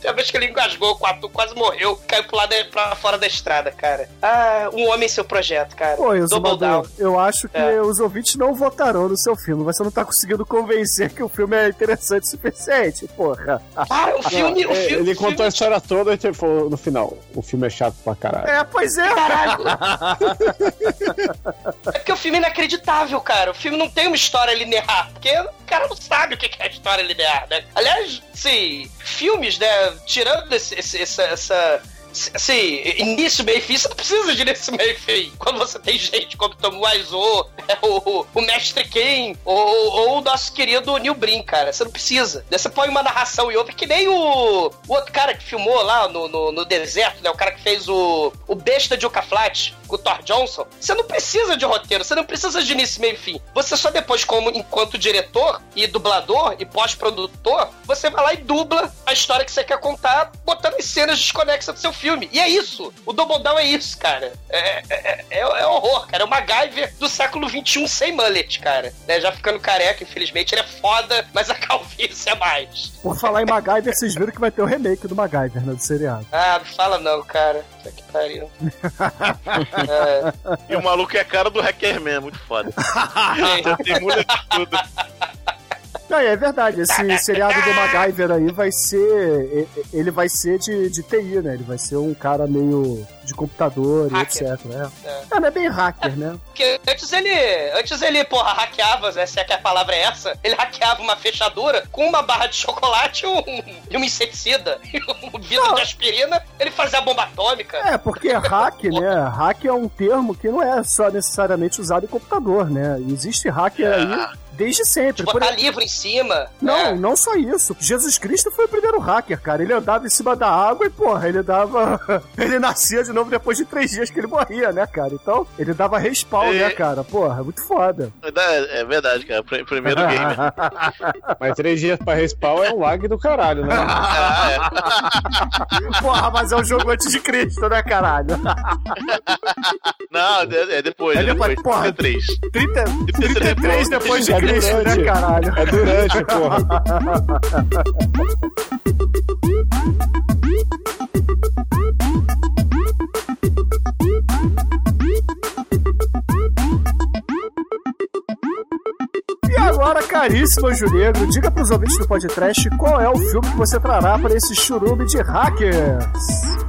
Tem uma vez que ele engasgou com o ator, quase morreu, caiu pro lado pra fora da estrada, cara. Ah, um homem e seu projeto, cara. Pô, Double eu acho que É. os ouvintes não votarão no seu filme. Você não tá conseguindo convencer que o filme é interessante o suficiente, porra. Ah, o filme, o É, filme. ele o contou filme- a história toda e falou no final: o filme é chato pra caralho. É, pois é. Caralho! É porque o filme é inacreditável, cara. O filme não tem uma história linear. Porque o cara não sabe o que que é história linear, né? Aliás, sim, filmes, né? Tirando esse, esse- essa. essa Assim, início, meio fim, você não precisa de início, meio fim. Quando você tem gente como Tom Wiseau, é, o, o Mestre Ken, ou, ou o nosso querido Neil Brin, cara. Você não precisa. Você põe uma narração e outra, que nem o, o outro cara que filmou lá no, no, no deserto, né? O cara que fez o, o Besta de Ocaflat, com o Thor Johnson. Você não precisa de roteiro, você não precisa de início, meio fim. Você só depois, como enquanto diretor e dublador e pós-produtor, você vai lá e dubla a história que você quer contar, botando em cenas desconexas do seu filme. E é isso. O Double Down é isso, cara. É, é, é, é horror, cara. É o MacGyver do século XXI sem mullet, cara. Né? Já ficando careca, infelizmente. Ele é foda, mas a calvície é mais. Por falar em MacGyver, vocês viram que vai ter o remake do MacGyver, né, do seriado. Ah, não fala não, cara. Puta que pariu. É, E o maluco é cara do Hackerman, é muito foda. Tem mulher de tudo. Não, é verdade, esse seriado do MacGyver aí vai ser. e- Ele vai ser de, de TI, né? Ele vai ser um cara meio de computador e Hacker. etc. né? É. É, não é bem hacker, né? Porque antes ele, antes ele, porra, hackeava, né, se é que a palavra é essa, ele hackeava uma fechadura com uma barra de chocolate e um, e um inseticida. E um vidro Não. de aspirina, ele fazia a bomba atômica. É, porque hack, né? Hack é um termo que não é só necessariamente usado em computador, né? Existe hacker aí desde sempre. Botar livro em cima. Não, né? não só isso. Jesus Cristo foi o primeiro hacker, cara. Ele andava em cima da água e, porra, ele dava. Ele nascia de novo depois de três dias que ele morria, né, cara? Então, ele dava respawn, É. né, cara? Porra, muito foda. É verdade, cara. Pr- Primeiro game. Mas três dias pra respawn é um lag do caralho, né? Ah, é. porra, mas é um jogo antes de Cristo, né, caralho? Não, é, é depois. É É depois, depois. porra. 33. 30, 33 depois de É Né, durante. caralho? É durante, porra. caríssimo Anjo Negro, diga pros ouvintes do podcast qual é o filme que você trará para esse churume de hackers.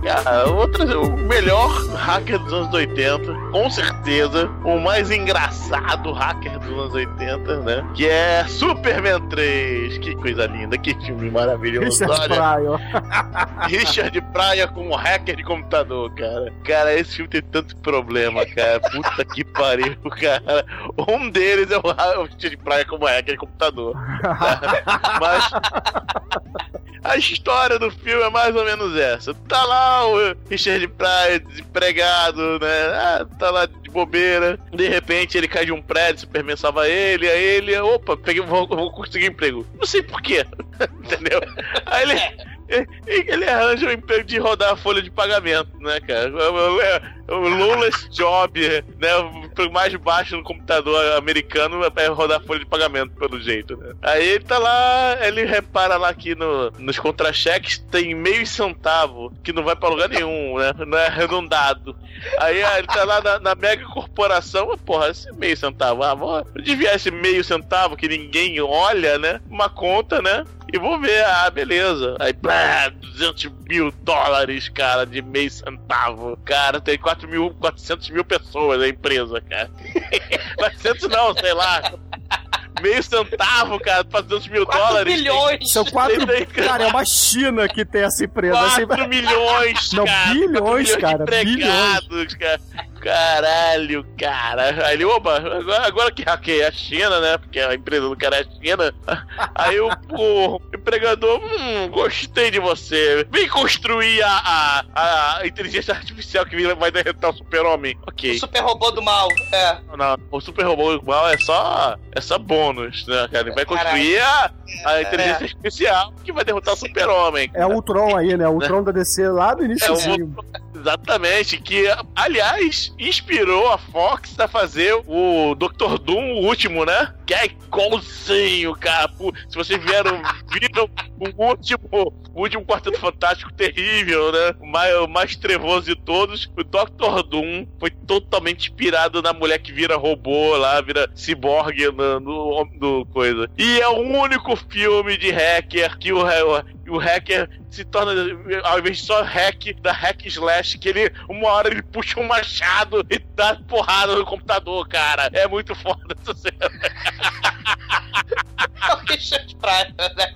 Cara, outro, o melhor hacker dos anos 80, com certeza, o mais engraçado hacker dos anos 80, né? Que é Superman 3. Que coisa linda, que filme maravilhoso. Richard Pryor. Richard Praia como hacker de computador, cara. Cara, esse filme tem tanto problema, cara. Puta que pariu, cara. Um deles é o Richard Praia como hacker de computador. Mas a história do filme é mais ou menos essa. Tá lá o Richard Pryor desempregado, né? Ah, tá lá de bobeira. De repente ele cai de um prédio, Superman salva ele, aí ele, opa, peguei, vou, vou conseguir emprego. Não sei porquê, entendeu? Aí ele, ele arranja um emprego de rodar a folha de pagamento, né, cara? O, o, o lowest job, né? O emprego mais baixo no computador americano é rodar folha de pagamento, pelo jeito, né? Aí ele tá lá, ele repara lá que no, nos contra-cheques tem meio centavo, que não vai pra lugar nenhum, né? Não é arredondado. Aí ah, ele tá lá na, na mega corporação, porra, esse meio centavo, ah, vou desviar esse meio centavo que ninguém olha, né? Uma conta, né? E vou ver, ah, beleza. Aí, blá, 200 mil dólares, cara, de meio centavo. Cara, tem 4 mil, 400 mil pessoas na empresa, cara. 400 não, sei lá. Meio centavo, cara, pra 200 mil 4 dólares. bilhões! São quatro. Tem- Cara, é uma China que tem essa empresa. Assim, 4 milhões, Não, cara. bilhões, 4 cara, De empregados, cara. Caralho, cara. Aí ele, opa, agora, agora que hackeia a China, né? Porque a empresa do cara é a China. Aí o, o empregador, hum, gostei de você. Vem construir a, a, a inteligência artificial que vai derreter o super-homem. Ok. O super robô do mal. É. Não, o super robô igual é só, é só bônus, né, cara? Ele vai construir a, a inteligência artificial que vai derrotar o super-homem. É o Ultron aí, né? O Ultron da DC lá do É iníciozinho. o, exatamente, que aliás inspirou a Fox a fazer o Dr. Doom o último, né? Que é igualzinho, cara. Se vocês vieram, viram o último, o último Quarteto Fantástico terrível, né? O mais, o mais trevoso de todos. O Doctor Doom foi totalmente inspirado na mulher que vira robô lá, vira ciborgue no, no, no coisa. E é o único filme de hacker que o, o, o hacker se torna, ao invés de só hack, da hack slash, que ele, uma hora ele puxa um machado e dá porrada no computador, cara. É muito foda essa cena. É o Richard Pryor, né?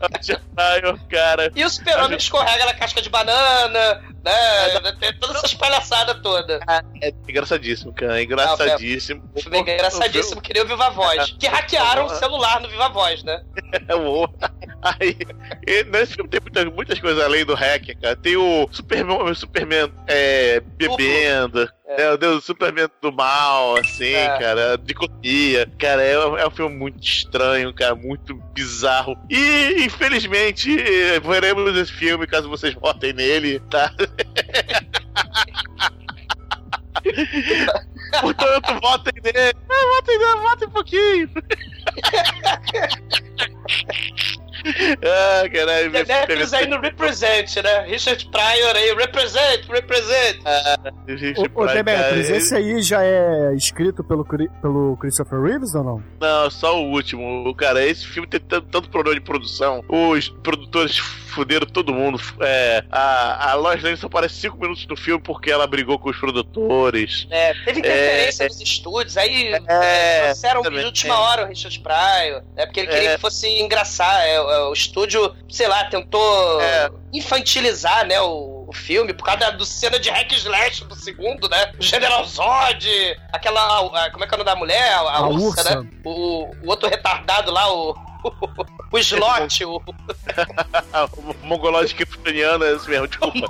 Ô, cara. E o super-homem escorrega na casca de banana, né? Tem todas essas palhaçadas todas. É engraçadíssimo, cara. É engraçadíssimo. O filme é engraçadíssimo, que nem o Viva Voz. Que hackearam o celular no Viva Voz, né? É o. Aí, nesse filme tem muitas, muitas coisas além do hacker, cara. Tem o Superman, o Superman é, bebendo. É. o Deus, o Superman do mal, assim, É. cara, de copia. Cara, é, é um filme muito estranho, cara, muito bizarro. E, infelizmente, veremos esse filme caso vocês votem nele, tá? Portanto, votem nele. Ah, votem nele, votem um pouquinho. ah, caralho, meu Demetrius aí no represent, né? Richard Pryor aí, represent, represent. Ô, ô Demetrius, esse aí já é escrito pelo, pelo Christopher Reeves ou não? Não, só o último. O cara, esse filme tem tanto, tanto problema de produção. Os produtores fuderam todo mundo. É, a, a Lois Lane só aparece 5 minutos no filme porque ela brigou com os produtores. É, teve interferência É, nos estúdios, aí É, é, de última é. hora o Richard Pryor, né? Porque ele queria É. que fosse engraçar. é, é, o estúdio, sei lá, tentou É. infantilizar, né, o, o filme, por causa da do cena de hack slash do segundo, né? O General Zod, aquela. a- como é que é o nome da mulher? A, a A ursa, ursa. né? O, o outro retardado lá, o. O slot, o, o mongolóide kryptoniano é esse mesmo, desculpa.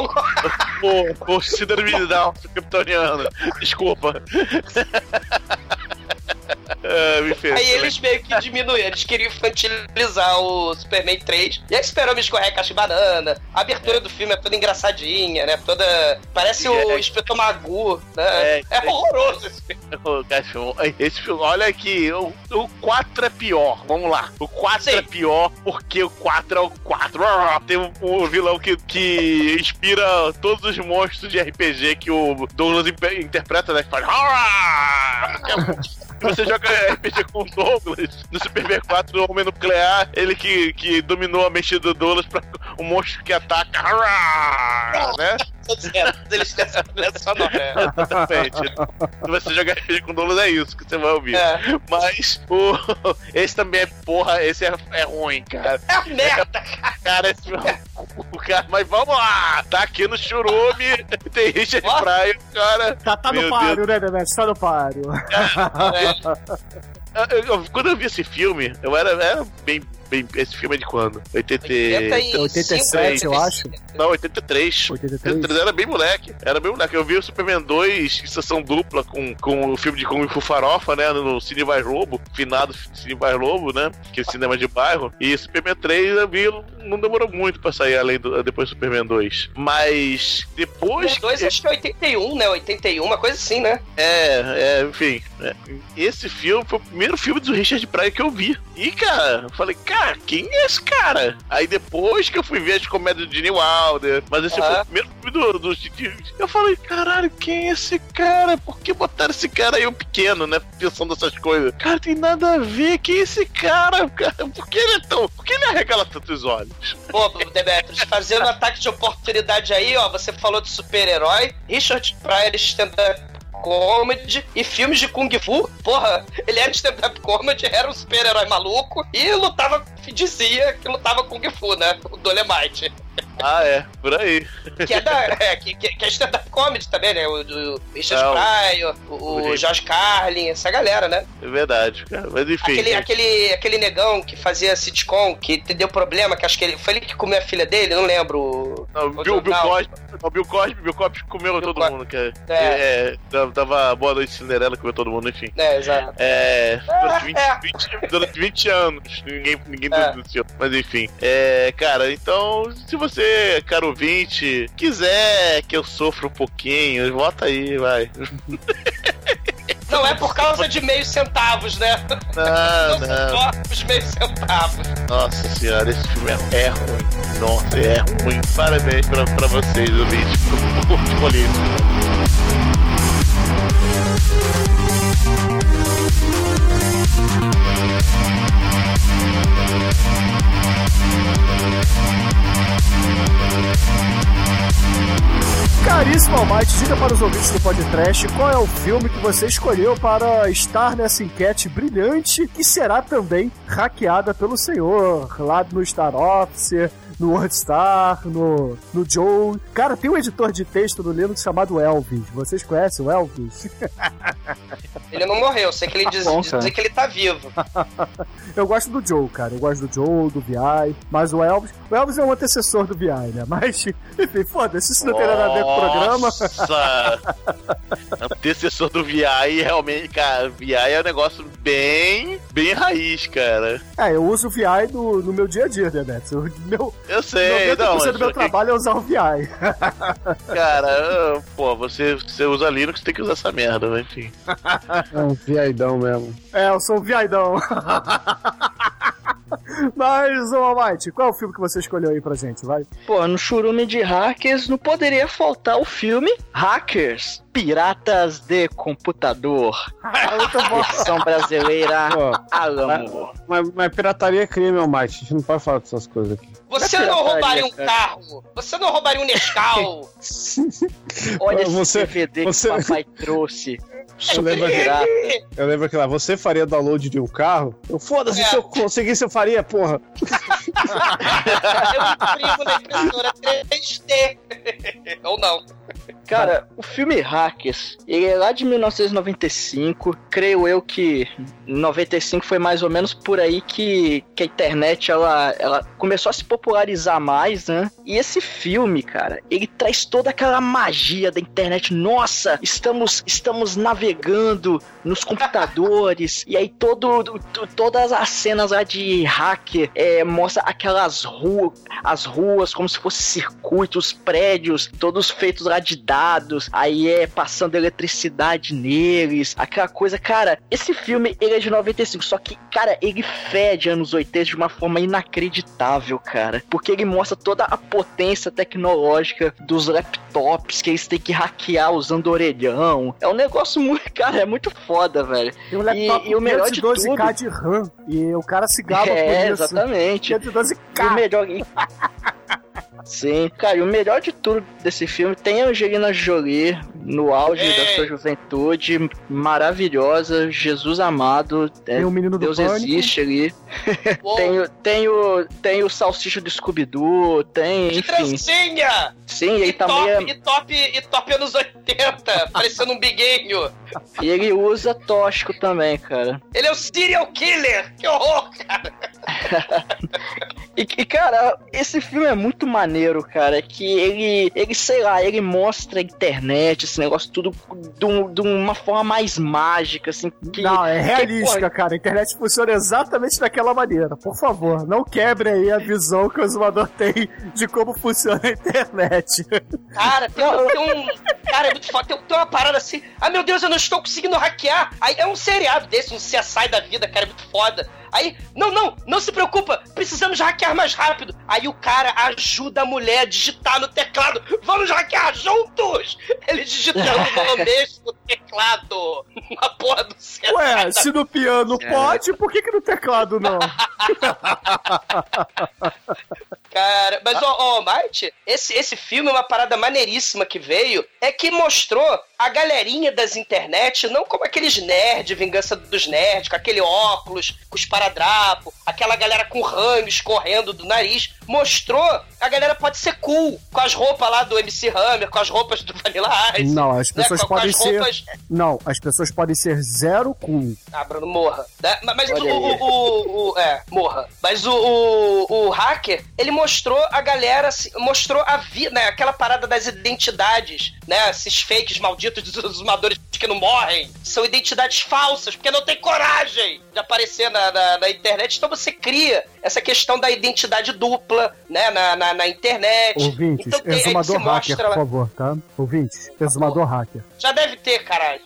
o, o síndrome Down kryptoniano. Desculpa. É, me fez. Aí eles meio que diminuíram, eles queriam infantilizar o Superman 3. E aí esperou me escorrer caixa de banana. A abertura do filme é toda engraçadinha, né? Toda. Parece o É. Inspetor Magu, né? É, É, horroroso esse filme. Cachorro, Esse filme, olha aqui, o, o 4 é pior. Vamos lá. O 4 Sim. é pior porque o 4 é o 4. Tem um, um vilão que, que inspira todos os monstros de RPG que o Douglas interpreta, né? Que faz. Você joga RPG com o Douglas no Super V4 o Homem Nuclear, ele que, que dominou a mente do Douglas pra um monstro que ataca. né? Eles têm essa trilha sonora. Exatamente. Se você jogar RPG com Douglas, é isso que você vai ouvir. É. Mas o, esse também é porra, esse é, é ruim, cara. É merda, cara. Cara, esse filme é o cara, mas vamos lá! Tá aqui no Churume, tem Richard. Pryor, cara. Tá, tá no páreo, né, Demetrius? Tá no páreo. Eu- eu- quando eu vi esse filme, eu era, era bem, bem. Esse filme é de quando? 80, 87, eu acho. Não, 83. 83. 83 era bem moleque. Era bem moleque. Eu vi o Superman 2 em sessão dupla com, com o filme de Kung Fu Farofa, né? No Cine Vai Lobo, finado Cine Vai Lobo, né? Que é cinema de bairro. E Superman 3 eu vi, não demorou muito pra sair além do, depois do Superman 2. Mas depois. Os dois, acho que é 81, né? 81, uma coisa assim, né? É, é, enfim. é. Esse filme foi o primeiro filme do Richard Pryor que eu vi. E, cara, eu falei, cara, quem é esse cara? Aí depois que eu fui ver as comédias do Gene Wilder, mas esse foi o primeiro filme do, do Eu falei, caralho, quem é esse cara? Por que botaram esse cara aí, eu pequeno, né? Pensando essas coisas. Cara, tem nada a ver. Quem é esse cara, cara? Por que ele é tão. Por que ele arregala tantos olhos? Pô, Demetrius, fazendo ataque de oportunidade aí, ó, você falou de super-herói, Richard Pryor stand-up comedy e filmes de Kung Fu. Porra, ele era stand-up comedy, era um super-herói maluco e lutava, dizia que lutava Kung Fu, né? O Dolemite. Ah, é, por aí. Que é, da, é, que, que, que é stand-up comedy também, né? O, do Richard É, o- Pryor, o, o- o Josh Carlin, essa galera, né? É verdade, cara. Mas enfim. Aquele, aquele, aquele negão que fazia sitcom, que deu problema, que acho que ele. Foi ele que comeu a filha dele, não lembro. Não, o Bill, Bill. Cosby, o Bill Cosby, Bill Cosby comeu todo Cosby. mundo, cara. É. É, é, dava boa noite Cinderela, comeu todo mundo, enfim. É, exato. É, durante 20, É. 20 durante 20 anos, ninguém, ninguém É. denunciou. Mas enfim, é, cara, então, se você, caro ouvinte, quiser que eu sofra um pouquinho, volta aí, vai. Não, é por causa de meio centavos, né? Não, Não não. suporto os meio centavos. Nossa senhora, esse filme é, é ruim. Nossa, é ruim. Parabéns pra, pra vocês, ouvintes, por escolher isso. Bye. Caríssimo Almighty, diga para os ouvintes do podcast qual é o filme que você escolheu para estar nessa enquete brilhante que será também hackeada pelo senhor lá no Star Office, no WordStar, no, no Joe. Cara, tem um editor de texto no Linux chamado Elvis. Vocês conhecem o Elvis? Ele não morreu, sei que ele diz, bom, diz que ele tá vivo. Eu gosto do Joe, cara. Eu gosto do Joe, do VI. Mas o Elvis. O Elvis é um antecessor do VI, né? Mas, enfim, foda-se, isso não tem nada a ver com o programa. Nossa! Antecessor do VI, realmente, cara, VI é um negócio bem, bem raiz, cara. É, eu uso o VI no, no meu dia a dia, né, Beto? O Meu, Eu sei, 90% não, mas do meu trabalho é usar o VI. Cara, pô, você, você usa Linux, tem que usar essa merda, né? Enfim. É um viaidão mesmo. É, eu sou um viadão. Mas, ô Almighty, qual é o filme que você escolheu aí pra gente? Vai. Pô, no churume de hackers não poderia faltar o filme Hackers, Piratas de Computador. Muito bom. Versão brasileira Pô, Alamo. mas, mas pirataria é crime, Almighty. A gente não pode falar dessas coisas aqui. Você Não é não roubaria um carro. Você não roubaria um Nescau. Olha esse Você- DVD você- que o papai trouxe. Eu lembro, Pirata. eu lembro que lá, você faria download de um carro? Eu, foda-se, É. se eu conseguisse, eu faria, porra. Eu imprimo na impressora 3D. Ou não. Cara, o filme Hackers, ele é lá de 1995. Creio eu que 95 foi mais ou menos por aí que, que a internet ela, ela começou a se popularizar mais, né? E esse filme, cara, ele traz toda aquela magia da internet. Nossa, estamos estamos navegando nos computadores e aí todo, to- todas as cenas lá de hacker é, mostra aquelas ruas, as ruas como se fossem circuitos, prédios, todos feitos lá de dados, aí é passando eletricidade neles, aquela coisa, cara, esse filme ele é de 95, só que, cara, ele fede anos 80 de uma forma inacreditável, cara, porque ele mostra toda a potência tecnológica dos laptops que eles têm que hackear usando orelhão. É um negócio muito, cara, é muito foda, velho. Tem um laptop E- e o melhor de 512k de RAM. E o cara se gaba é, por isso. exatamente. E o 512k. melhor. Sim, cara, e o melhor de tudo desse filme tem a Angelina Jolie no auge Ei. da sua juventude, maravilhosa, Jesus amado, é, Tem o menino do Deus existe ali. Tem, o- tem, o, tem o salsicha do Scooby-Doo, tem, de enfim. trancinha! Sim, ele E tá top, meio. e top, e top anos 80, parecendo um biguinho. E ele usa tóxico também, cara. Ele é o serial killer! Que horror, cara! E, e, cara, esse filme é muito maneiro, cara. Que ele, ele, sei lá, ele mostra a internet, esse negócio tudo de, um- de uma forma mais mágica, assim. Que, Não, é que, realística, cara. A internet funciona exatamente daquela maneira. Por favor, não quebre aí a visão que o Zumador tem de como funciona a internet. Cara, tem, um- tem um. Cara, é muito foda. Tem, tem uma parada assim. Ah, meu Deus, eu não estou conseguindo hackear. Aí é um seriado desse, um CSI da vida, cara, é muito foda. Aí, não, não, não se preocupa, precisamos hackear mais rápido. Aí o cara ajuda a mulher a digitar no teclado. Vamos hackear juntos! Ele digitando no mesmo teclado. Uma porra do CSI. Ué, se no piano pode, por que, que no teclado não? Cara, mas ó, ó, Marte, esse, esse filme é uma parada maneiríssima que veio, é que mostrou a galerinha das internet, não como aqueles nerds, vingança dos nerds, com aquele óculos, com os paradrapos, aquela galera com ranho escorrendo do nariz, mostrou a galera pode ser cool, com as roupas lá do MC Hammer, com as roupas do Vanilla Ice. Não, as né, pessoas com- com podem as ser. roupas- Não, as pessoas podem ser zero cool. Ah, Bruno, morra. Né? Mas o, o, o, o- É, morra. Mas o, o, o hacker, ele mostrou a galera, se- mostrou a vida, né? Aquela parada das identidades, né? Esses fakes malditos dos exumadores que não morrem. São identidades falsas, porque não tem coragem de aparecer na, na, na internet. Então você cria essa questão da identidade dupla, né? Na, na, na internet. Ouvintes, então tem, exumador hacker, mostra por favor, tá? Ouvintes, exumador hacker. Já deve ter, caralho.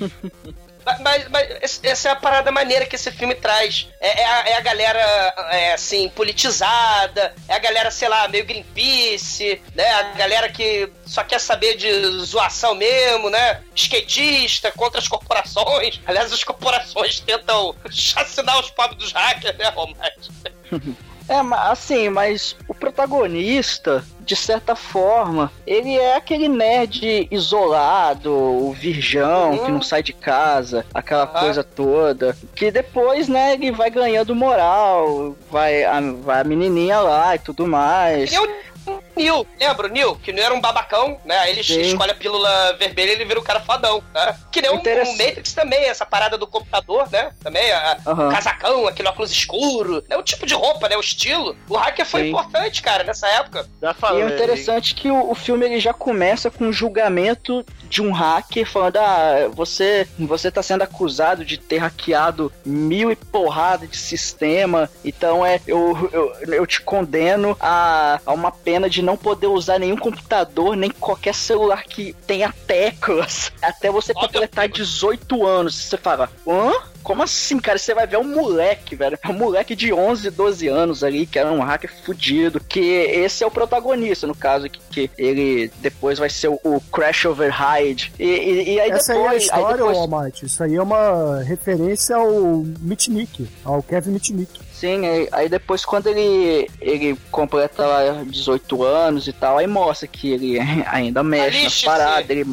Mas, mas- essa é a parada maneira que esse filme traz. É, é a, é a galera, é, assim, politizada, é a galera, sei lá, meio Greenpeace, né? A galera que só quer saber de zoação mesmo, né? Skatista contra as corporações. Aliás, as corporações tentam chacinar os pobres dos hackers, né, Romate? É, assim, mas o protagonista, de certa forma, ele é aquele nerd isolado, o virgão que não sai de casa, aquela Aham. coisa toda. Que depois, né, ele vai ganhando moral, vai a, vai a menininha lá e tudo mais. E o Neil, lembra o Neil? Que não era um babacão, né? Aí ele Sim. escolhe a pílula vermelha e ele vira um cara fodão, né? Que nem o Interessante. o Matrix também, essa parada do computador, né? Também, a, Aham. o casacão, aquele óculos escuro, né? O tipo de roupa, né? O estilo. O hacker foi Sim. importante, cara, nessa época. Já E falei. é interessante que o, o filme ele já começa com um julgamento de um hacker falando: ah, você, você tá sendo acusado de ter hackeado mil e porrada de sistema, então é eu, eu, eu te condeno a, a uma pena de não poder usar nenhum computador, nem qualquer celular que tenha teclas, até você completar 18 anos. Você fala, hã? Como assim, cara? Você vai ver um moleque, velho. É um moleque de 11, 12 anos ali, que era um hacker fudido. Que esse é o protagonista, no caso, que, que ele depois vai ser o, o Crash Override. E, e, e aí Essa depois. aí é a história, aí depois, Almighty. Isso aí é uma referência ao Mitnick, ao Kevin Mitnick. Sim, aí, aí depois quando ele, ele completa lá 18 anos e tal, aí mostra que ele ainda mexe nas Alice-se. paradas, ele,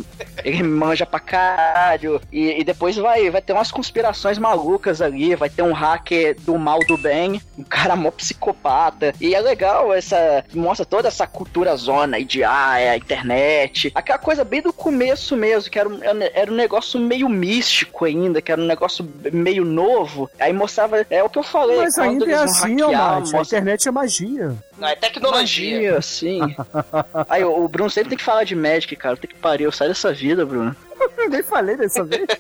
ele manja pra caralho. E, e depois vai, vai ter umas conspirações malucas ali, vai ter um hacker do mal do bem, um cara mó psicopata. E é legal essa. Mostra toda essa cultura zona aí de ah, é a internet. Aquela coisa bem do começo mesmo, que era, um- era um negócio meio místico ainda, que era um negócio meio novo. Aí mostrava. É o que eu falei. Mas quando é assim, Almighty. A internet é magia. Não, é tecnologia. Magia, sim. Aí, o Bruno sempre tem que falar de Magic, cara. Tem que pariu. Sai dessa vida, Bruno. Eu nem falei dessa vez.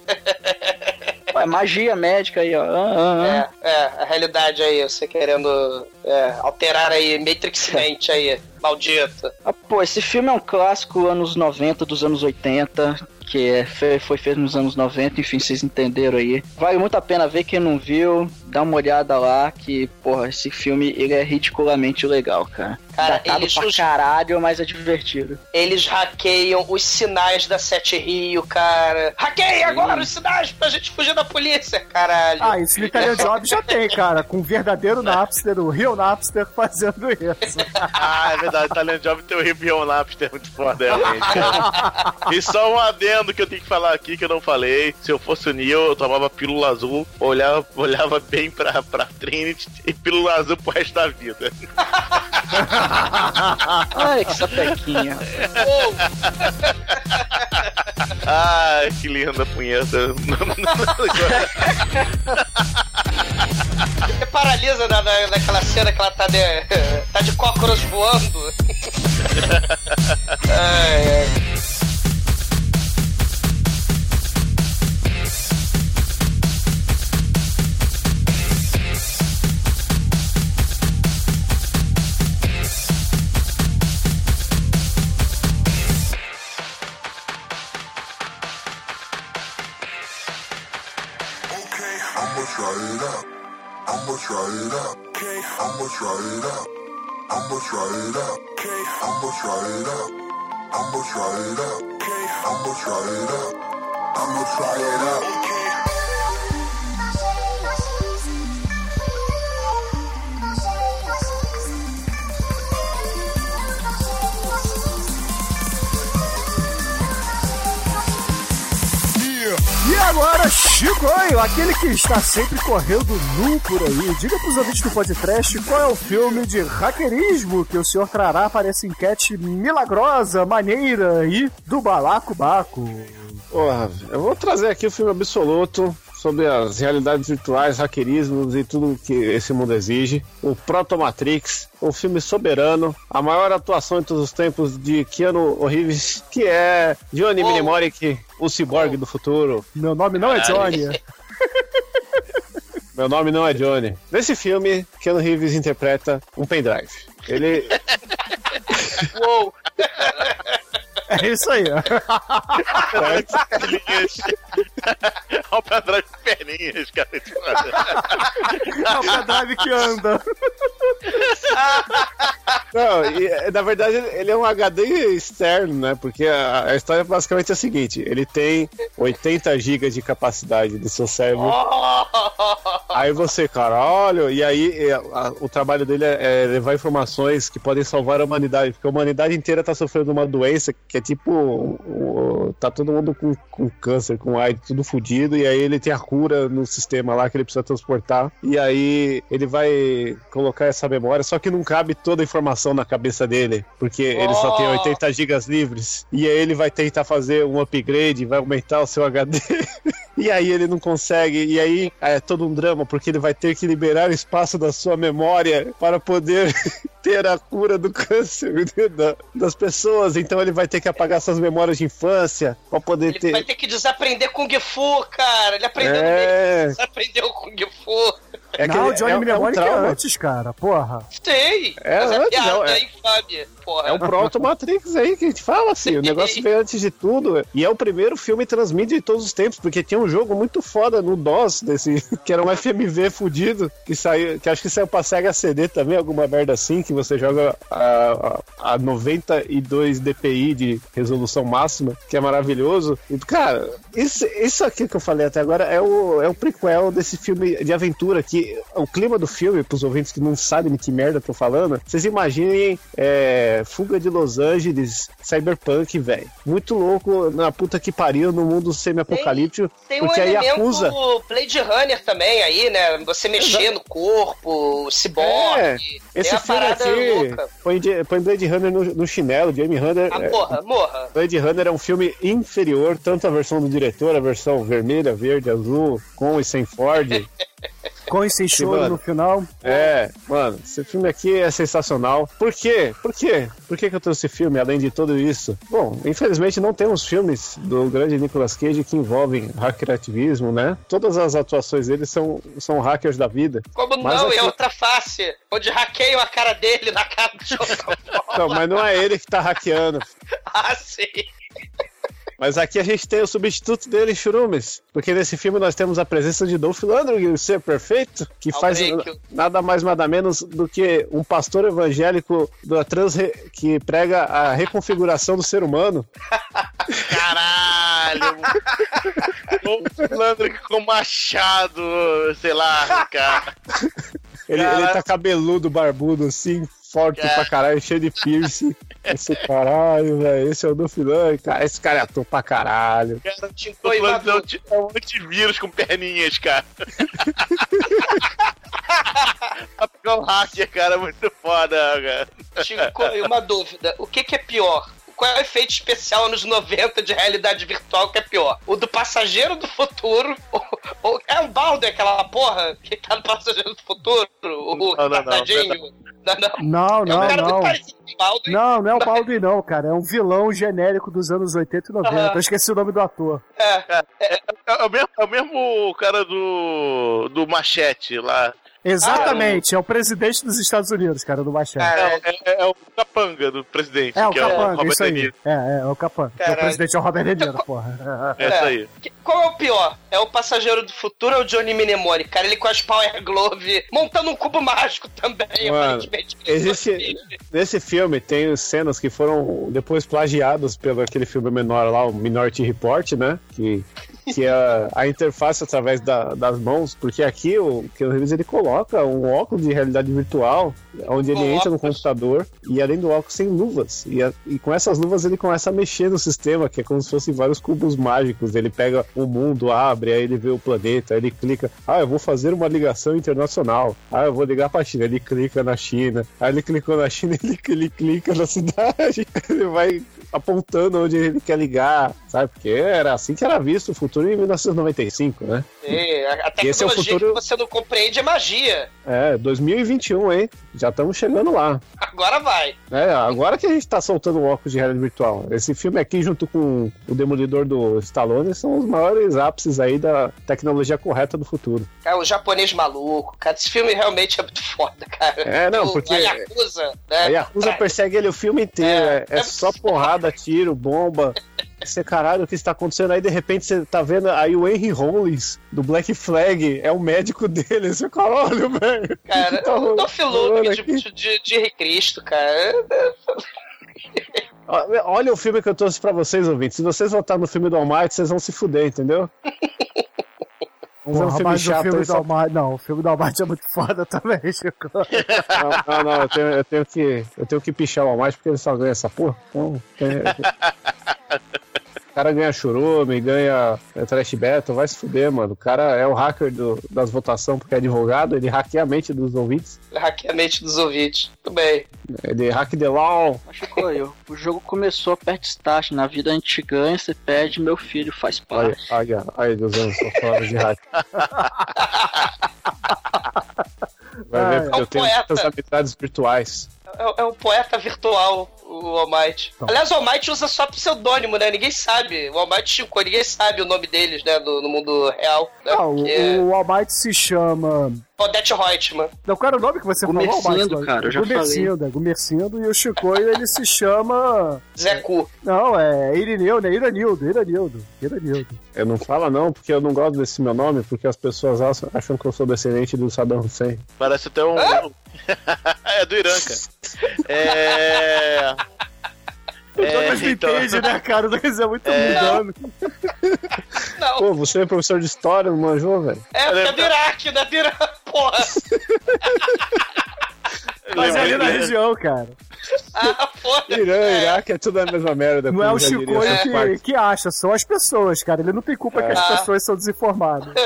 Ué, magia médica aí, ó. Ah, ah, ah. É, é, a realidade aí, você querendo é, alterar aí, Matrixmente aí, maldito. Ah, pô, esse filme é um clássico anos 90, dos anos 80, que é, fe- foi feito nos anos 90, enfim, vocês entenderam aí. Vale muito a pena ver quem não viu, dá uma olhada lá, que, porra, esse filme, ele é ridiculamente legal, cara. Cara, Datado eles pra os- caralho, mas é divertido. Eles hackeiam os sinais da Sete Rio, cara. Hackeia agora os sinais pra gente fugir da polícia, caralho. Ah, isso no Italian Job já tem, cara. Com o verdadeiro Napster, o real Napster fazendo isso. Ah, é verdade, Talent Job tem o Ribion Napster muito foda, realmente. cara. E só um adendo que eu tenho que falar aqui que eu não falei. Se eu fosse o Neo, eu tomava pílula azul, olhava, olhava bem pra, pra Trinity e pílula azul pro resto da vida. Ai, que sapequinha. Ai, que linda punheta. Você paralisa na, na- naquela cena que ela tá de, tá de cócoras voando. ai, ai. I'ma try it out. Okay, I'ma try it out. I'ma try it out. Okay, I'ma try it out. I'ma try it out. Okay, I'ma try it out. I'ma try it out. Okay. E agora, Chicoio, aquele que está sempre correndo nu por aí. Diga pros ouvintes do podcast qual é o filme de hackerismo que o senhor trará para essa enquete milagrosa, maneira aí do Balacobaco. Porra, eu vou trazer aqui o filme absoluto sobre as realidades virtuais, hackerismos e tudo que esse mundo exige. O Proto Matrix, um filme soberano, a maior atuação em todos os tempos de Keanu Reeves, que é Johnny Oh. Mnemonic, o ciborgue do futuro. Meu nome não é Johnny. Meu nome não é Johnny. Nesse filme, Keanu Reeves interpreta um pendrive. Ele Uou, É isso aí. ó. Olha o pendrive com perninhas, cara. É o pendrive que anda. Não, e, na verdade ele é um HD externo, né? Porque a, a história basicamente é a seguinte: ele tem 80 GB de capacidade do seu cérebro. Aí você, caralho, e aí a- o trabalho dele é, é levar informações que podem salvar a humanidade, porque a humanidade inteira tá sofrendo de uma doença que é tipo. o- o- tá todo mundo com, com câncer, com AIDS, tudo fudido, e aí ele tem a cura no sistema lá que ele precisa transportar. E aí ele vai colocar essa memória, só que não cabe toda a informação na cabeça dele, porque ele só tem Oh. 80 gigas livres. E aí ele vai tentar fazer um upgrade, vai aumentar o seu HD. E aí ele não consegue, e aí é todo um drama, porque ele vai ter que liberar espaço da sua memória para poder ter a cura do câncer da- das pessoas. Então ele vai ter que apagar suas memórias de infância para poder Ele ter. vai ter que desaprender Kung Fu, cara. Ele aprendeu no É. meio. Desaprendeu Kung Fu. É que não, é- Johnny é um Mnemonic é, trauma. antes, cara. Porra. Tem. É Mas antes, piada, não, é- é infame. Porra. É o Proto Matrix aí que a gente fala assim. O negócio veio antes de tudo. E é o primeiro filme transmídia de todos os tempos, porque tinha um jogo muito foda no DOS, desse, que era um FMV fudido, que saiu, que acho que saiu pra Sega CD também, alguma merda assim, que você joga a, a, a 92 dpi de resolução máxima, que é maravilhoso. E, cara, isso, isso aqui que eu falei até agora é o, é o prequel desse filme de aventura, que o clima do filme, pros ouvintes que não sabem de que merda eu tô falando, vocês imaginem é, Fuga de Los Angeles, Cyberpunk, velho. Muito louco na puta que pariu no mundo semi-apocalíptico, Tem um porque a elemento Yakuza... Blade Runner também aí, né? Você mexer no corpo, ciborgue. É, esse tem filme aqui louca. põe, põe Blade Runner no, no chinelo, Jamie Hunter. Ah, é, morra, morra. Blade Runner é um filme inferior, tanto a versão do diretor, a versão vermelha, verde, azul, com e sem Ford. Com e sem choro mano. no final. É, mano, esse filme aqui é sensacional. Por quê? Por quê? Por que, que eu trouxe esse filme, além de tudo isso? Bom, infelizmente não temos filmes do grande Nicolas Cage que envolvem hackerativismo, né? Todas as atuações dele são, são hackers da vida. Como Mas não? aqui- E a outra face, onde hackeiam a cara dele na cara do John Não, mas não é ele que tá hackeando. Ah, sim. Mas aqui a gente tem o substituto dele, Churumes. Porque nesse filme nós temos a presença de Dolph Lundgren, o ser perfeito, que faz nada mais nada menos do que um pastor evangélico da trans que prega a reconfiguração do ser humano. Caralho! o Landry com machado, sei lá, cara. Ele, Cara. ele tá cabeludo, barbudo, assim, forte pra caralho, cheio de piercing. Esse caralho, velho, esse é o Lundgren. Cara, esse cara é ator pra caralho. Cara, Oi, o Landry é um Madu. ti- é um antivírus com perninhas, cara. pra pegar um hacker, cara, muito foda, cara. Chico, uma dúvida. O que, que é pior? Qual é o efeito especial anos 90 de realidade virtual que é pior? O do passageiro do futuro? Ou, ou- é o balde aquela porra que tá no passageiro do futuro? O Não, não, não? Não, não. Não, É um não, cara não. Não, não é o Baldwin, não, cara. É um vilão genérico dos anos 80 e 90. Aham. Eu esqueci o nome do ator. É, É o mesmo, é o mesmo cara do, do machete lá. Exatamente, é o presidente dos Estados Unidos, cara, do Machado. Cara, É, é- é o capanga do presidente, É, o que é o Capanga, Robert isso aí. É, é, é o Capanga. É o presidente é o Robert De Niro, porra. É isso aí. Qual é o pior? É o passageiro do futuro ou o Johnny Mnemonic? Cara, ele com as Power Glove montando um cubo mágico também, Mano, aparentemente. Existe, nesse filme tem cenas que foram depois plagiadas pelo aquele filme menor lá, o Minority Report, né? Que, que é a, interface através da- das mãos, porque aqui o Keanu Reeves ele coloca um óculos de realidade virtual, onde ele entra no computador e além do óculos sem luvas. E, a- e com essas luvas ele começa a mexer no sistema, que é como se fossem vários cubos mágicos. Ele pega o mundo, abre, aí ele vê o planeta, aí ele clica, ah, eu vou fazer uma ligação internacional. Ah, eu vou ligar pra China. Ele clica na China. Aí ele clicou na China, ele, ele clica na cidade. Ele vai apontando onde ele quer ligar, sabe? Porque era assim que era visto o futuro em 1995, né? É, a, a E esse é o tecnologia futuro- que você não compreende é magia. É, 2021, hein? Já estamos chegando lá. Agora vai. É, agora que a gente tá soltando o óculos de realidade virtual. Esse filme aqui, junto com o Demolidor do Stallone, são os maiores ápices aí da tecnologia correta do futuro. Cara, o japonês maluco. Cara, esse filme realmente é muito foda, cara. É, não, O- porque- A Yakuza, né? A Yakuza persegue ele o filme inteiro. É, É, é é só porrada, tiro, bomba. Você, caralho, o que está acontecendo? Aí de repente você tá vendo aí o Henry Rollins do Black Flag é o médico dele. Você, caralho, velho. Cara, Tá Lundgren rolando de, de, de Cristo, cara. Olha o filme que eu trouxe pra vocês, ouvintes. Se vocês votarem no filme do Almighty, vocês vão se fuder, entendeu? Vamos ver um Porra, filme mas o chato filme só. Não, o filme do Almighty é muito foda também, Chico. Não, não, não, eu tenho, eu tenho que, eu tenho que pichar o Almighty porque ele só ganha essa porra. Então, tem- o cara ganha churume, ganha é, trash battle, vai se fuder, mano. O cara é o hacker do- das votações porque é advogado, ele hackeia a mente dos ouvintes. Hackeia a mente dos ouvintes. Tudo bem. Ele hack the law. Mas, Chico, eu- o jogo começou perto start. Na vida a gente ganha, você perde, meu filho faz parte. aí, aí, dos anos fora de hack. Vai ver, porque É um eu tenho poeta. muitas amizades virtuais. É, é um poeta virtual, o Almighty. Aliás, o Almighty usa só pseudônimo, né? Ninguém sabe. O Almighty Chico, ninguém sabe o nome deles, né? Do, no mundo real. Né? Ah, o, Porque- o Almighty se chama. Odete Reutemann. Não, qual era o nome que você falou? Gumercindo, Almighty? cara, eu já Gumercindo, é Gumercindo. E o Chicoio, ele se chama. Zé Cu. Não, é Irineu, né? Iranildo, Iranildo. Iranildo. Eu não falo não, porque eu não gosto desse meu nome, porque as pessoas acham, acham que eu sou descendente do Saddam Hussein. Parece até um. é do Irã, cara. É. O Douglas É, me então. entende, né, cara? O Douglas é muito É. mundano. Não, Pô, você é professor de história, não manjou, velho? é, é do Iraque, né? Do Iraque, porra. Mas é ali na região, cara. Ah. Irã, Iraque, é tudo a mesma merda. Não é o South que, que acha, são as pessoas, cara. Ele não tem culpa que as Ah. pessoas são desinformadas.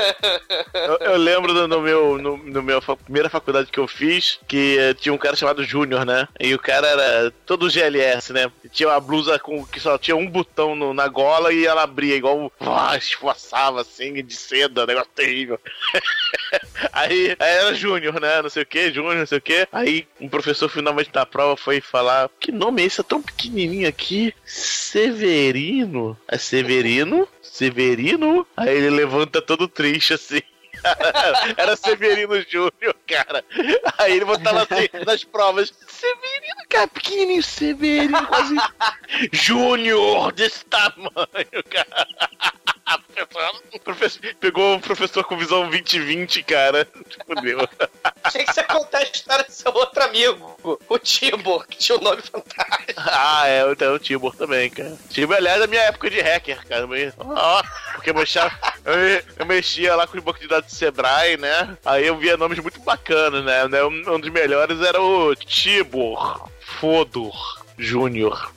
Eu, eu lembro do- no meu, no, no meu fa- primeira faculdade que eu fiz, que eh, tinha um cara chamado Júnior, né? E o cara era todo GLS, né? Tinha uma blusa com que só tinha um botão no- na gola e ela abria igual ah, esforçava assim de seda, negócio terrível. aí, aí era Júnior, né? Não sei o que, Júnior, não sei o que. Aí um professor finalmente da prova foi falar: Que nome é esse? É tão pequenininho aqui? Severino? É Severino? Severino? Aí ele levanta todo triste assim. Era Severino Júnior, cara. Aí ele botava assim nas provas. Severino, cara, pequenininho, Severino, quase. Júnior, desse tamanho, cara. O professor- pegou o professor com visão 2020, cara. Fudeu. Achei que você contar a história do seu outro amigo, o Tibor, que tinha um nome fantástico. Ah, é, eu tenho o Tibor também, cara. Tibor, aliás, é minha época de hacker, cara. Ó, porque eu mexia, eu, mexia lá com os bancos de dados do Sebrae, né? Aí eu via nomes muito bacanas, né? né? Um, um dos melhores era o Tibor Fodor Júnior.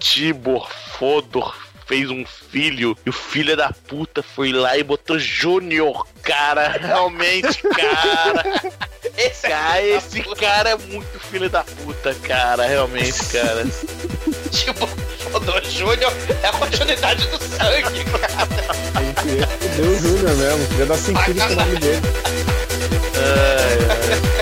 Tibor Fodor fez um filho e o filho da puta foi lá e botou Júnior. Cara, realmente, cara. Esse Cara, é esse cara é muito filho da puta, cara, realmente, cara. tipo Fodor Júnior é a continuidade do sangue, cara. Fuder o Júnior mesmo, queria dar sentido pro nome dele. E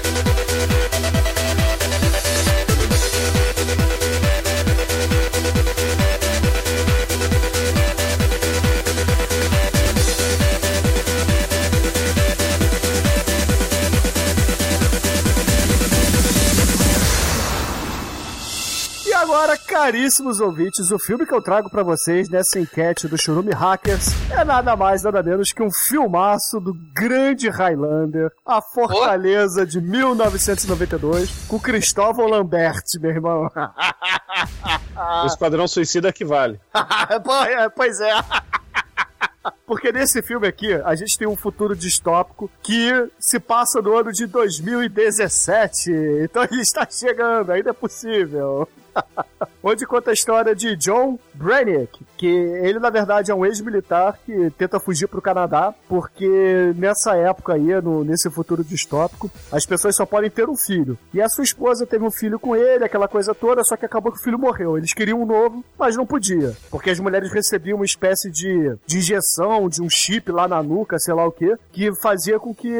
agora, caríssimos ouvintes, o filme que eu trago pra vocês nessa enquete do Churume Hackers é nada mais, nada menos que um filmaço do grande Highlander, A Fortaleza de 1992, com Cristóvão Lambert, meu irmão. O Esquadrão Suicida que vale. É, pois é. Porque nesse filme aqui, a gente tem um futuro distópico que se passa no ano de 2017. Então ele está chegando, ainda é possível. Onde conta a história de John Brannick, que ele na verdade é um ex-militar que tenta fugir pro Canadá, porque nessa época aí, no, nesse futuro distópico, as pessoas só podem ter um filho. E a sua esposa teve um filho com ele, aquela coisa toda, só que acabou que o filho morreu. Eles queriam um novo, mas não podia, porque as mulheres recebiam uma espécie de, de injeção, de um chip lá na nuca, sei lá o que, que fazia com que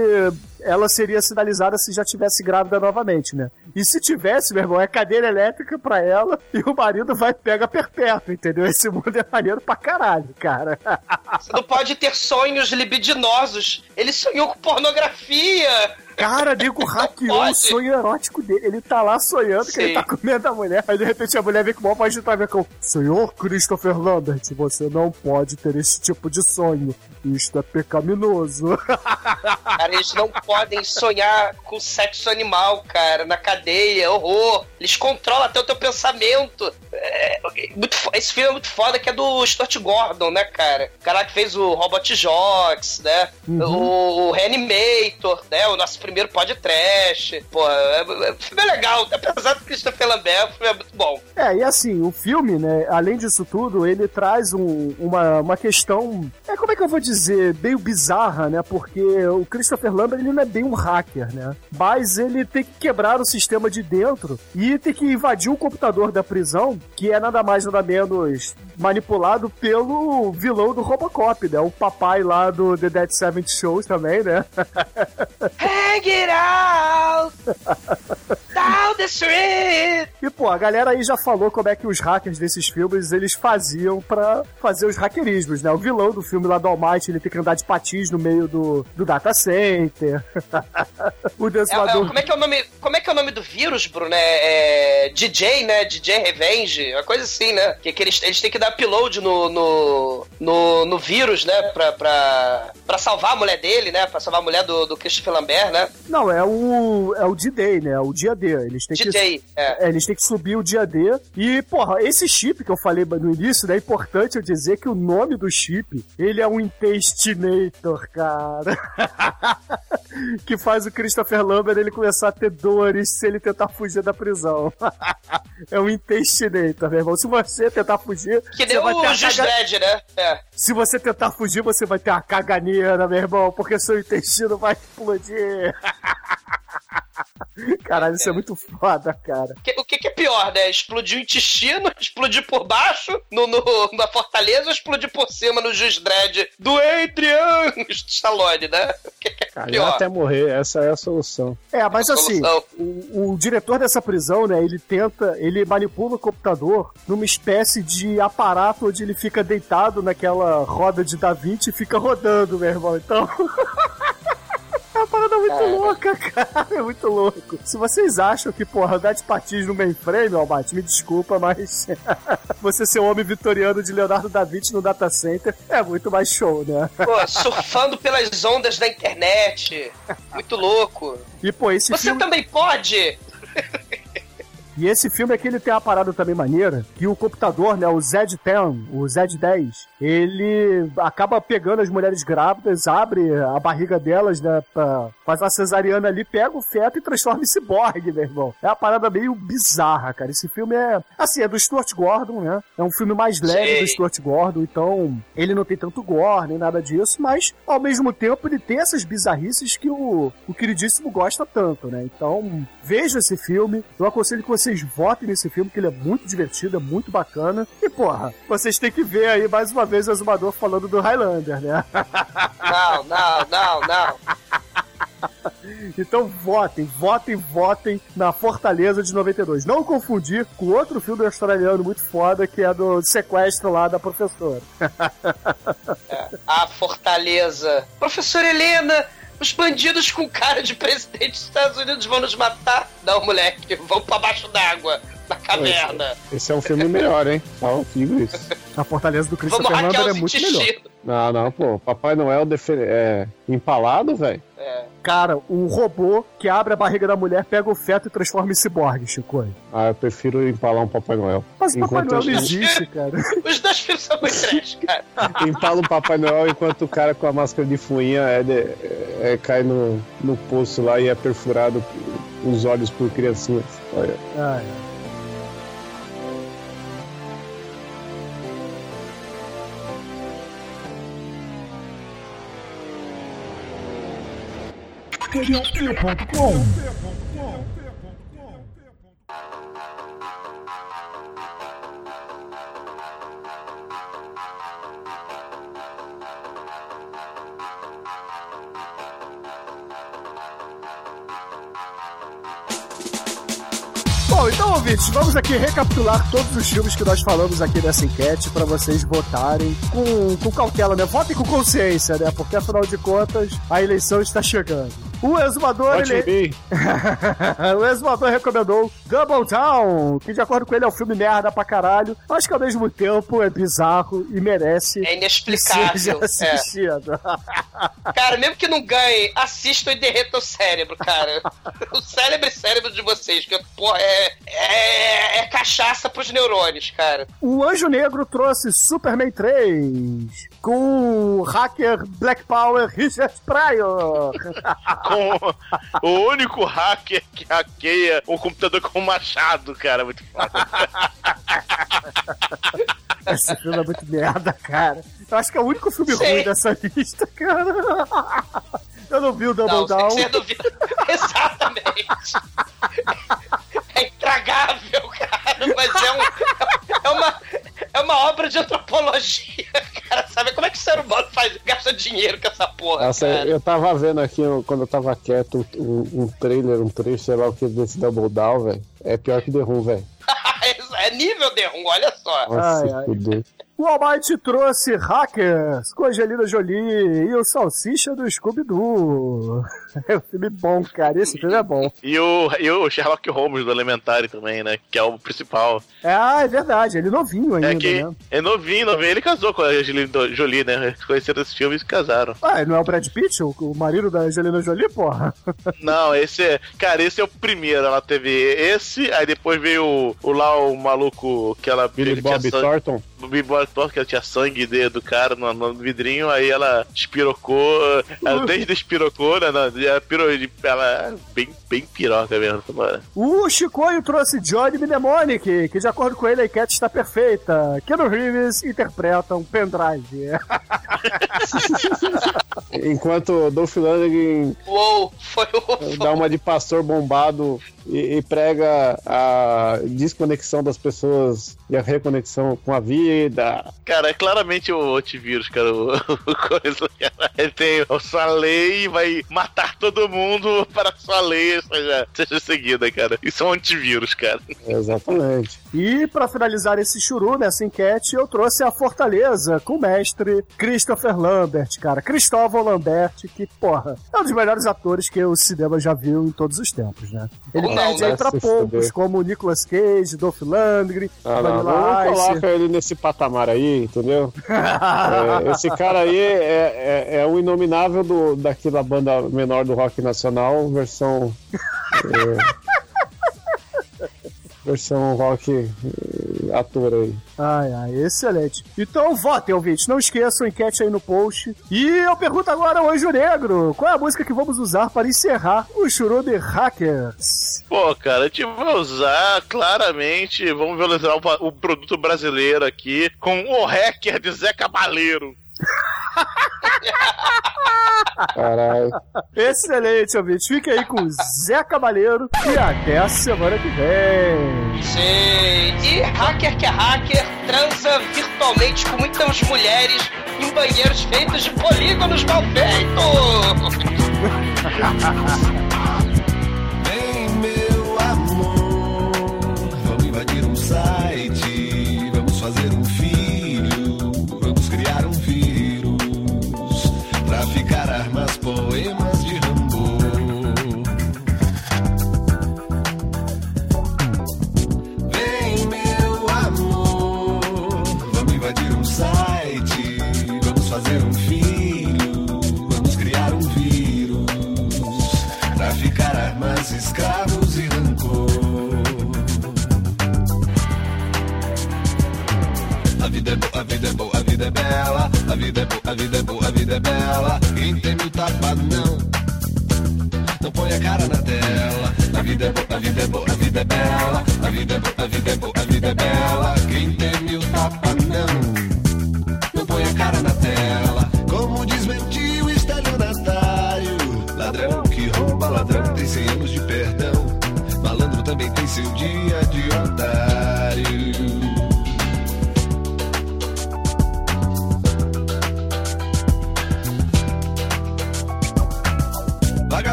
ela seria sinalizada se já tivesse grávida novamente, né? E se tivesse, meu irmão, é cadeira elétrica pra ela e o marido vai pega perpétuo, entendeu? Esse mundo é maneiro pra caralho, cara. Você não pode ter sonhos libidinosos. Ele sonhou com pornografia. Cara, nego hackeou o sonho erótico dele. Ele tá lá sonhando que Sim. ele tá comendo a mulher. Aí de repente a mulher vem com o maior voz de travecão. Senhor Christopher Lambert, você não pode ter esse tipo de sonho. Isto é pecaminoso. Cara, eles não podem sonhar com sexo animal, cara, na cadeia, horror. Eles controlam até o teu pensamento. É, muito esse filme é muito foda, que é do Stuart Gordon, né, cara? O cara que fez o Robot Jocks, né? O, o Reanimator, né? O nosso primeiro podcast. Pô, é, é, filme é legal. Apesar do Christopher Lambert, o filme é muito bom. É, e assim, o filme, né, além disso tudo, ele traz um- uma, uma questão, é como é que eu vou dizer, meio bizarra, né, porque o Christopher Lambert, ele não é bem um hacker, né, mas ele tem que quebrar o sistema de dentro e tem que invadir o computador da prisão, que é nada mais nada menos manipulado pelo vilão do Robocop, né, o papai lá do The Dead Seventh Shows também, né, Hang it out! Down the street! E, pô, a galera aí já falou como é que os hackers desses filmes eles faziam pra fazer os hackerismos, né? O vilão do filme lá do Almighty, ele tem que andar de patins no meio do, do data center. o É, é, Desolador... como, é que é o nome, como é que é o nome do vírus, Bruno? É, é DJ, né? DJ Revenge, uma coisa assim, né? Que, que eles, eles têm que dar upload no, no, no, no vírus, né? Pra, pra, pra salvar a mulher dele, né? Pra salvar a mulher do, do Christopher Lambert, né? Não, é o, é o D-Day, né? O dia D. Eles têm que... DJ, é. É, eles têm que subir o dia D. E, porra, esse chip que eu falei no início, né? É importante eu dizer que o nome do chip, ele é um intestinator, cara. que faz o Christopher Lambert ele começar a ter dores se ele tentar fugir da prisão. é um intestinator, meu irmão. Se você tentar fugir, Que ter o caga- Dredd, né? É. Se você tentar fugir, você vai ter uma caganeira, meu irmão, porque seu intestino vai explodir. Caralho, isso é muito foda, cara. Que- o que, que é pior, né? Explodir o intestino, explodir por baixo no, no- na fortaleza ou explodir por cima no Just Dredd do Adrian Stallone, né? O que, que é Cara, pior? até morrer, essa é a solução. É, mas assim, Solução. o, o diretor dessa prisão, né, ele tenta, ele manipula o computador numa espécie de aparato onde ele fica deitado naquela roda de Da Vinci e fica rodando, meu irmão. Então. É parada muito Cara. louca, cara. É muito louco. Se vocês acham que, porra, andar de patins no mainframe, Albate, me desculpa, mas você ser o homem vitoriano de Leonardo da Vinci no data center é muito mais show, né? Pô, surfando pelas ondas da internet. Muito louco. E, pô, esse Você filme... também pode? E esse filme aqui, ele tem uma parada também maneira, que o computador, né, o Z10, o Z10, ele acaba pegando as mulheres grávidas, abre a barriga delas, né, pra fazer uma cesariana ali, pega o feto e transforma em ciborgue, meu irmão. É uma parada meio bizarra, cara. Esse filme é, assim, é do Stuart Gordon, né, é um filme mais leve Sei. do Stuart Gordon, então ele não tem tanto gore, nem nada disso, mas ao mesmo tempo ele tem essas bizarrices que o, o queridíssimo gosta tanto, né, então veja esse filme, eu aconselho que vocês votem nesse filme, que ele é muito divertido, é muito bacana, e porra, vocês têm que ver aí mais uma vez o Azumador falando do Highlander, né? Não, não, não, não. Então votem, votem, votem na Fortaleza de 92. Não confundir com outro filme australiano muito foda, que é do sequestro lá da professora. A Fortaleza. Professora Helena, os bandidos com cara de presidente dos Estados Unidos vão nos matar? Não, moleque, vão pra baixo d'água, na caverna. Esse é um filme melhor, hein? Só digo isso. A Fortaleza do Vamos Christopher Lambert é muito melhor. Não, não, pô. Papai Noel defe- é, empalado, velho. É. Cara, um robô que abre a barriga da mulher, pega o feto e transforma em ciborgue, Chico. Ah, eu prefiro empalar um Papai Noel. Mas o Papai Enquanto Noel não existe, cara. Os dois filmes são muito trash, cara. Empala o Papai Noel enquanto o cara com a máscara de fuinha é de- é- cai no, no poço lá e é perfurado os olhos por criancinhas. Olha. Ai, Bom, então, ouvintes, vamos aqui recapitular todos os filmes que nós falamos aqui nessa enquete para vocês votarem com, com cautela, né? Votem com consciência, né? Porque afinal de contas, a eleição está chegando. O exumador, ele... o exumador recomendou Double Down, que de acordo com ele é um filme merda pra caralho, mas que ao mesmo tempo é bizarro e merece É inexplicável. seja É. assistido. Cara, mesmo que não ganhe, assistam e derreta o cérebro, cara. O cérebro e cérebro de vocês, que, porra, é, é, é cachaça pros neurônios, cara. O Anjo Negro trouxe Superman 3 com o hacker Black Power Richard Pryor. Com o único hacker que hackeia um computador com um machado, cara. Muito foda. Esse filme é muito merda, cara. Eu acho que é o único filme Sim. ruim dessa lista, cara. Eu não vi o Double Não, Down. você não viu. Exatamente. É intragável, cara, mas é, um, é, uma, é uma obra de antropologia, cara. Sabe como é que o ser humano faz, gasta dinheiro com essa porra, Nossa, cara? eu tava vendo aqui, quando eu tava quieto, um, um trailer, um trecho, sei lá o que, desse Double Down, velho. É pior que The Room, velho. é nível de rum, olha só. Nossa, Ai. O Almighty trouxe Hackers com Angelina Jolie e o Salsicha do Scooby-Doo. É um filme bom, cara. Esse filme é bom. E o, e o Sherlock Holmes do Elementary também, né? Que é o principal. É, ah, é verdade. Ele novinho ainda, É que né? é novinho, novinho. Ele casou com a Angelina Jolie, né? Eles Conheceram esse filme e se casaram. Ah, ele não é o Brad Pitt, o, o marido da Angelina Jolie, porra? Não, esse é. Cara, esse é o primeiro. Ela teve esse, aí depois veio o, o lá o maluco que ela Billy Bob sangue- Thornton. Billy Bob Thornton, que ela tinha sangue de- do cara no, no vidrinho, aí ela espirocou. Ela desde espirocou, né? Não, ela, ela bem, bem piroca mesmo, mano. O Chicoio trouxe Johnny Mnemonic, que de acordo com ele a enquete está perfeita. Keanu Reeves interpreta um pendrive. Enquanto o Dolph Lundgren Uou, foi o. dá uma de pastor bombado e, e prega a desconexão das pessoas e a reconexão com a vida. Cara, é claramente o antivírus, cara. O, o coisa, cara. Ele tem a sua lei e vai matar todo mundo para que sua lei seja, seja seguida, cara. Isso é um antivírus, cara. Exatamente. E para finalizar esse churu nessa enquete, eu trouxe a Fortaleza com o mestre Christopher Lambert, cara. Cristóvão Lambert, que, porra, é um dos melhores atores que o cinema já viu em todos os tempos, né? Ele Não, perde aí vai pra poucos, como Nicolas Cage, Dolph Lundgren, Ah, não, não coloca ele nesse patamar aí, entendeu? É, esse cara aí é, é, é o inominável do, daquela banda menor do rock nacional, versão. é, versão rock é, ator aí. Ai, ai, excelente. Então votem, ouvintes. Não esqueçam, enquete aí no post. E eu pergunto agora ao Anjo Negro: qual é a música que vamos usar para encerrar o de hackers? Pô, cara, a gente vai usar claramente, vamos valorizar o, o produto brasileiro aqui com o hacker de Zé Cabaleiro. Caralho. Excelente, ouvintes. Fique aí com o Zé Cabaleiro e até a semana que vem. Sim. E hacker que é hacker transa virtualmente com muitas mulheres em banheiros feitos de polígonos mal feitos.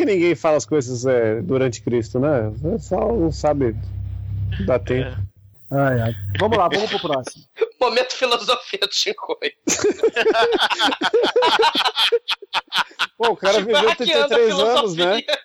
que, ninguém fala as coisas é, durante Cristo, né? O pessoal não sabe dar tempo. Ai, ai. Vamos lá, vamos pro próximo. Momento filosofia do Shinkoi. Pô, o cara viveu hackeando a 33 anos, né? filosofia.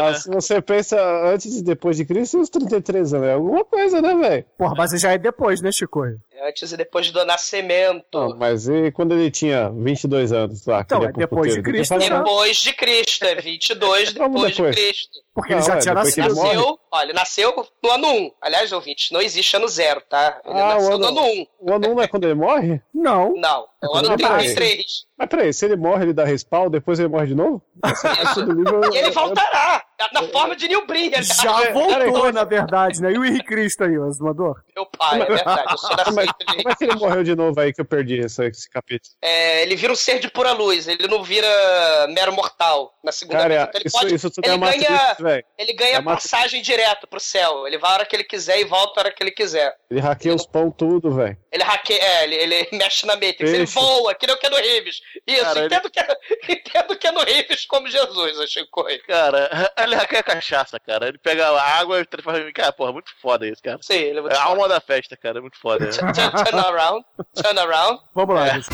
Ah, se você pensa antes e depois de Cristo, os 33 anos é alguma coisa, né, velho? Porra, mas já é depois, né, Chico? Antes e depois do nascimento. Não, mas e quando ele tinha 22 anos lá? Então, ele é pro depois de Cristo, Ele fala, Depois de Cristo, é 22 Como depois, depois? de Cristo. Porque Não, ele já é, tinha ele nascido. morre. Nasceu, olha, ele nasceu no ano 1. Aliás, ouvintes, não existe ano zero, tá? Ele Ah, nasceu o no ano- ano 1. O ano 1 não é quando ele morre? Não. Não, é o ano quando ele morre. 33. Mas peraí, se ele morre, ele dá respawn, depois ele morre de novo? Essa essa do livro, E ele voltará, na forma de New Brin, aliás. Já voltou, na verdade, né? E o Henrique Cristo aí, o exumador? Meu pai, é verdade, eu sou Como é, como é que ele morreu de novo aí que eu perdi esse, esse capítulo? É, ele vira um ser de pura luz, ele não vira mero mortal na segunda Cara, vez. Então ele isso, pode- isso tudo ele é ganha, ele ganha É passagem direto pro céu. Ele vai a hora que ele quiser e volta a hora que ele quiser. Ele hackeia os pão tudo, velho. Ele hackeia, é, ele, ele mexe na Matrix, ele voa, que nem o Keanu Reeves. Isso, Cara, ele- entendo, que, entendo Keanu Reeves como Jesus, o Chico. Cara, ele hackeia cachaça, cara. Ele pega a água e transforma em. Cara, porra, muito foda isso, cara. Sim, ele É a alma da festa, cara. É muito foda. Turn, turn around, turn around. Vamos lá, É. gente.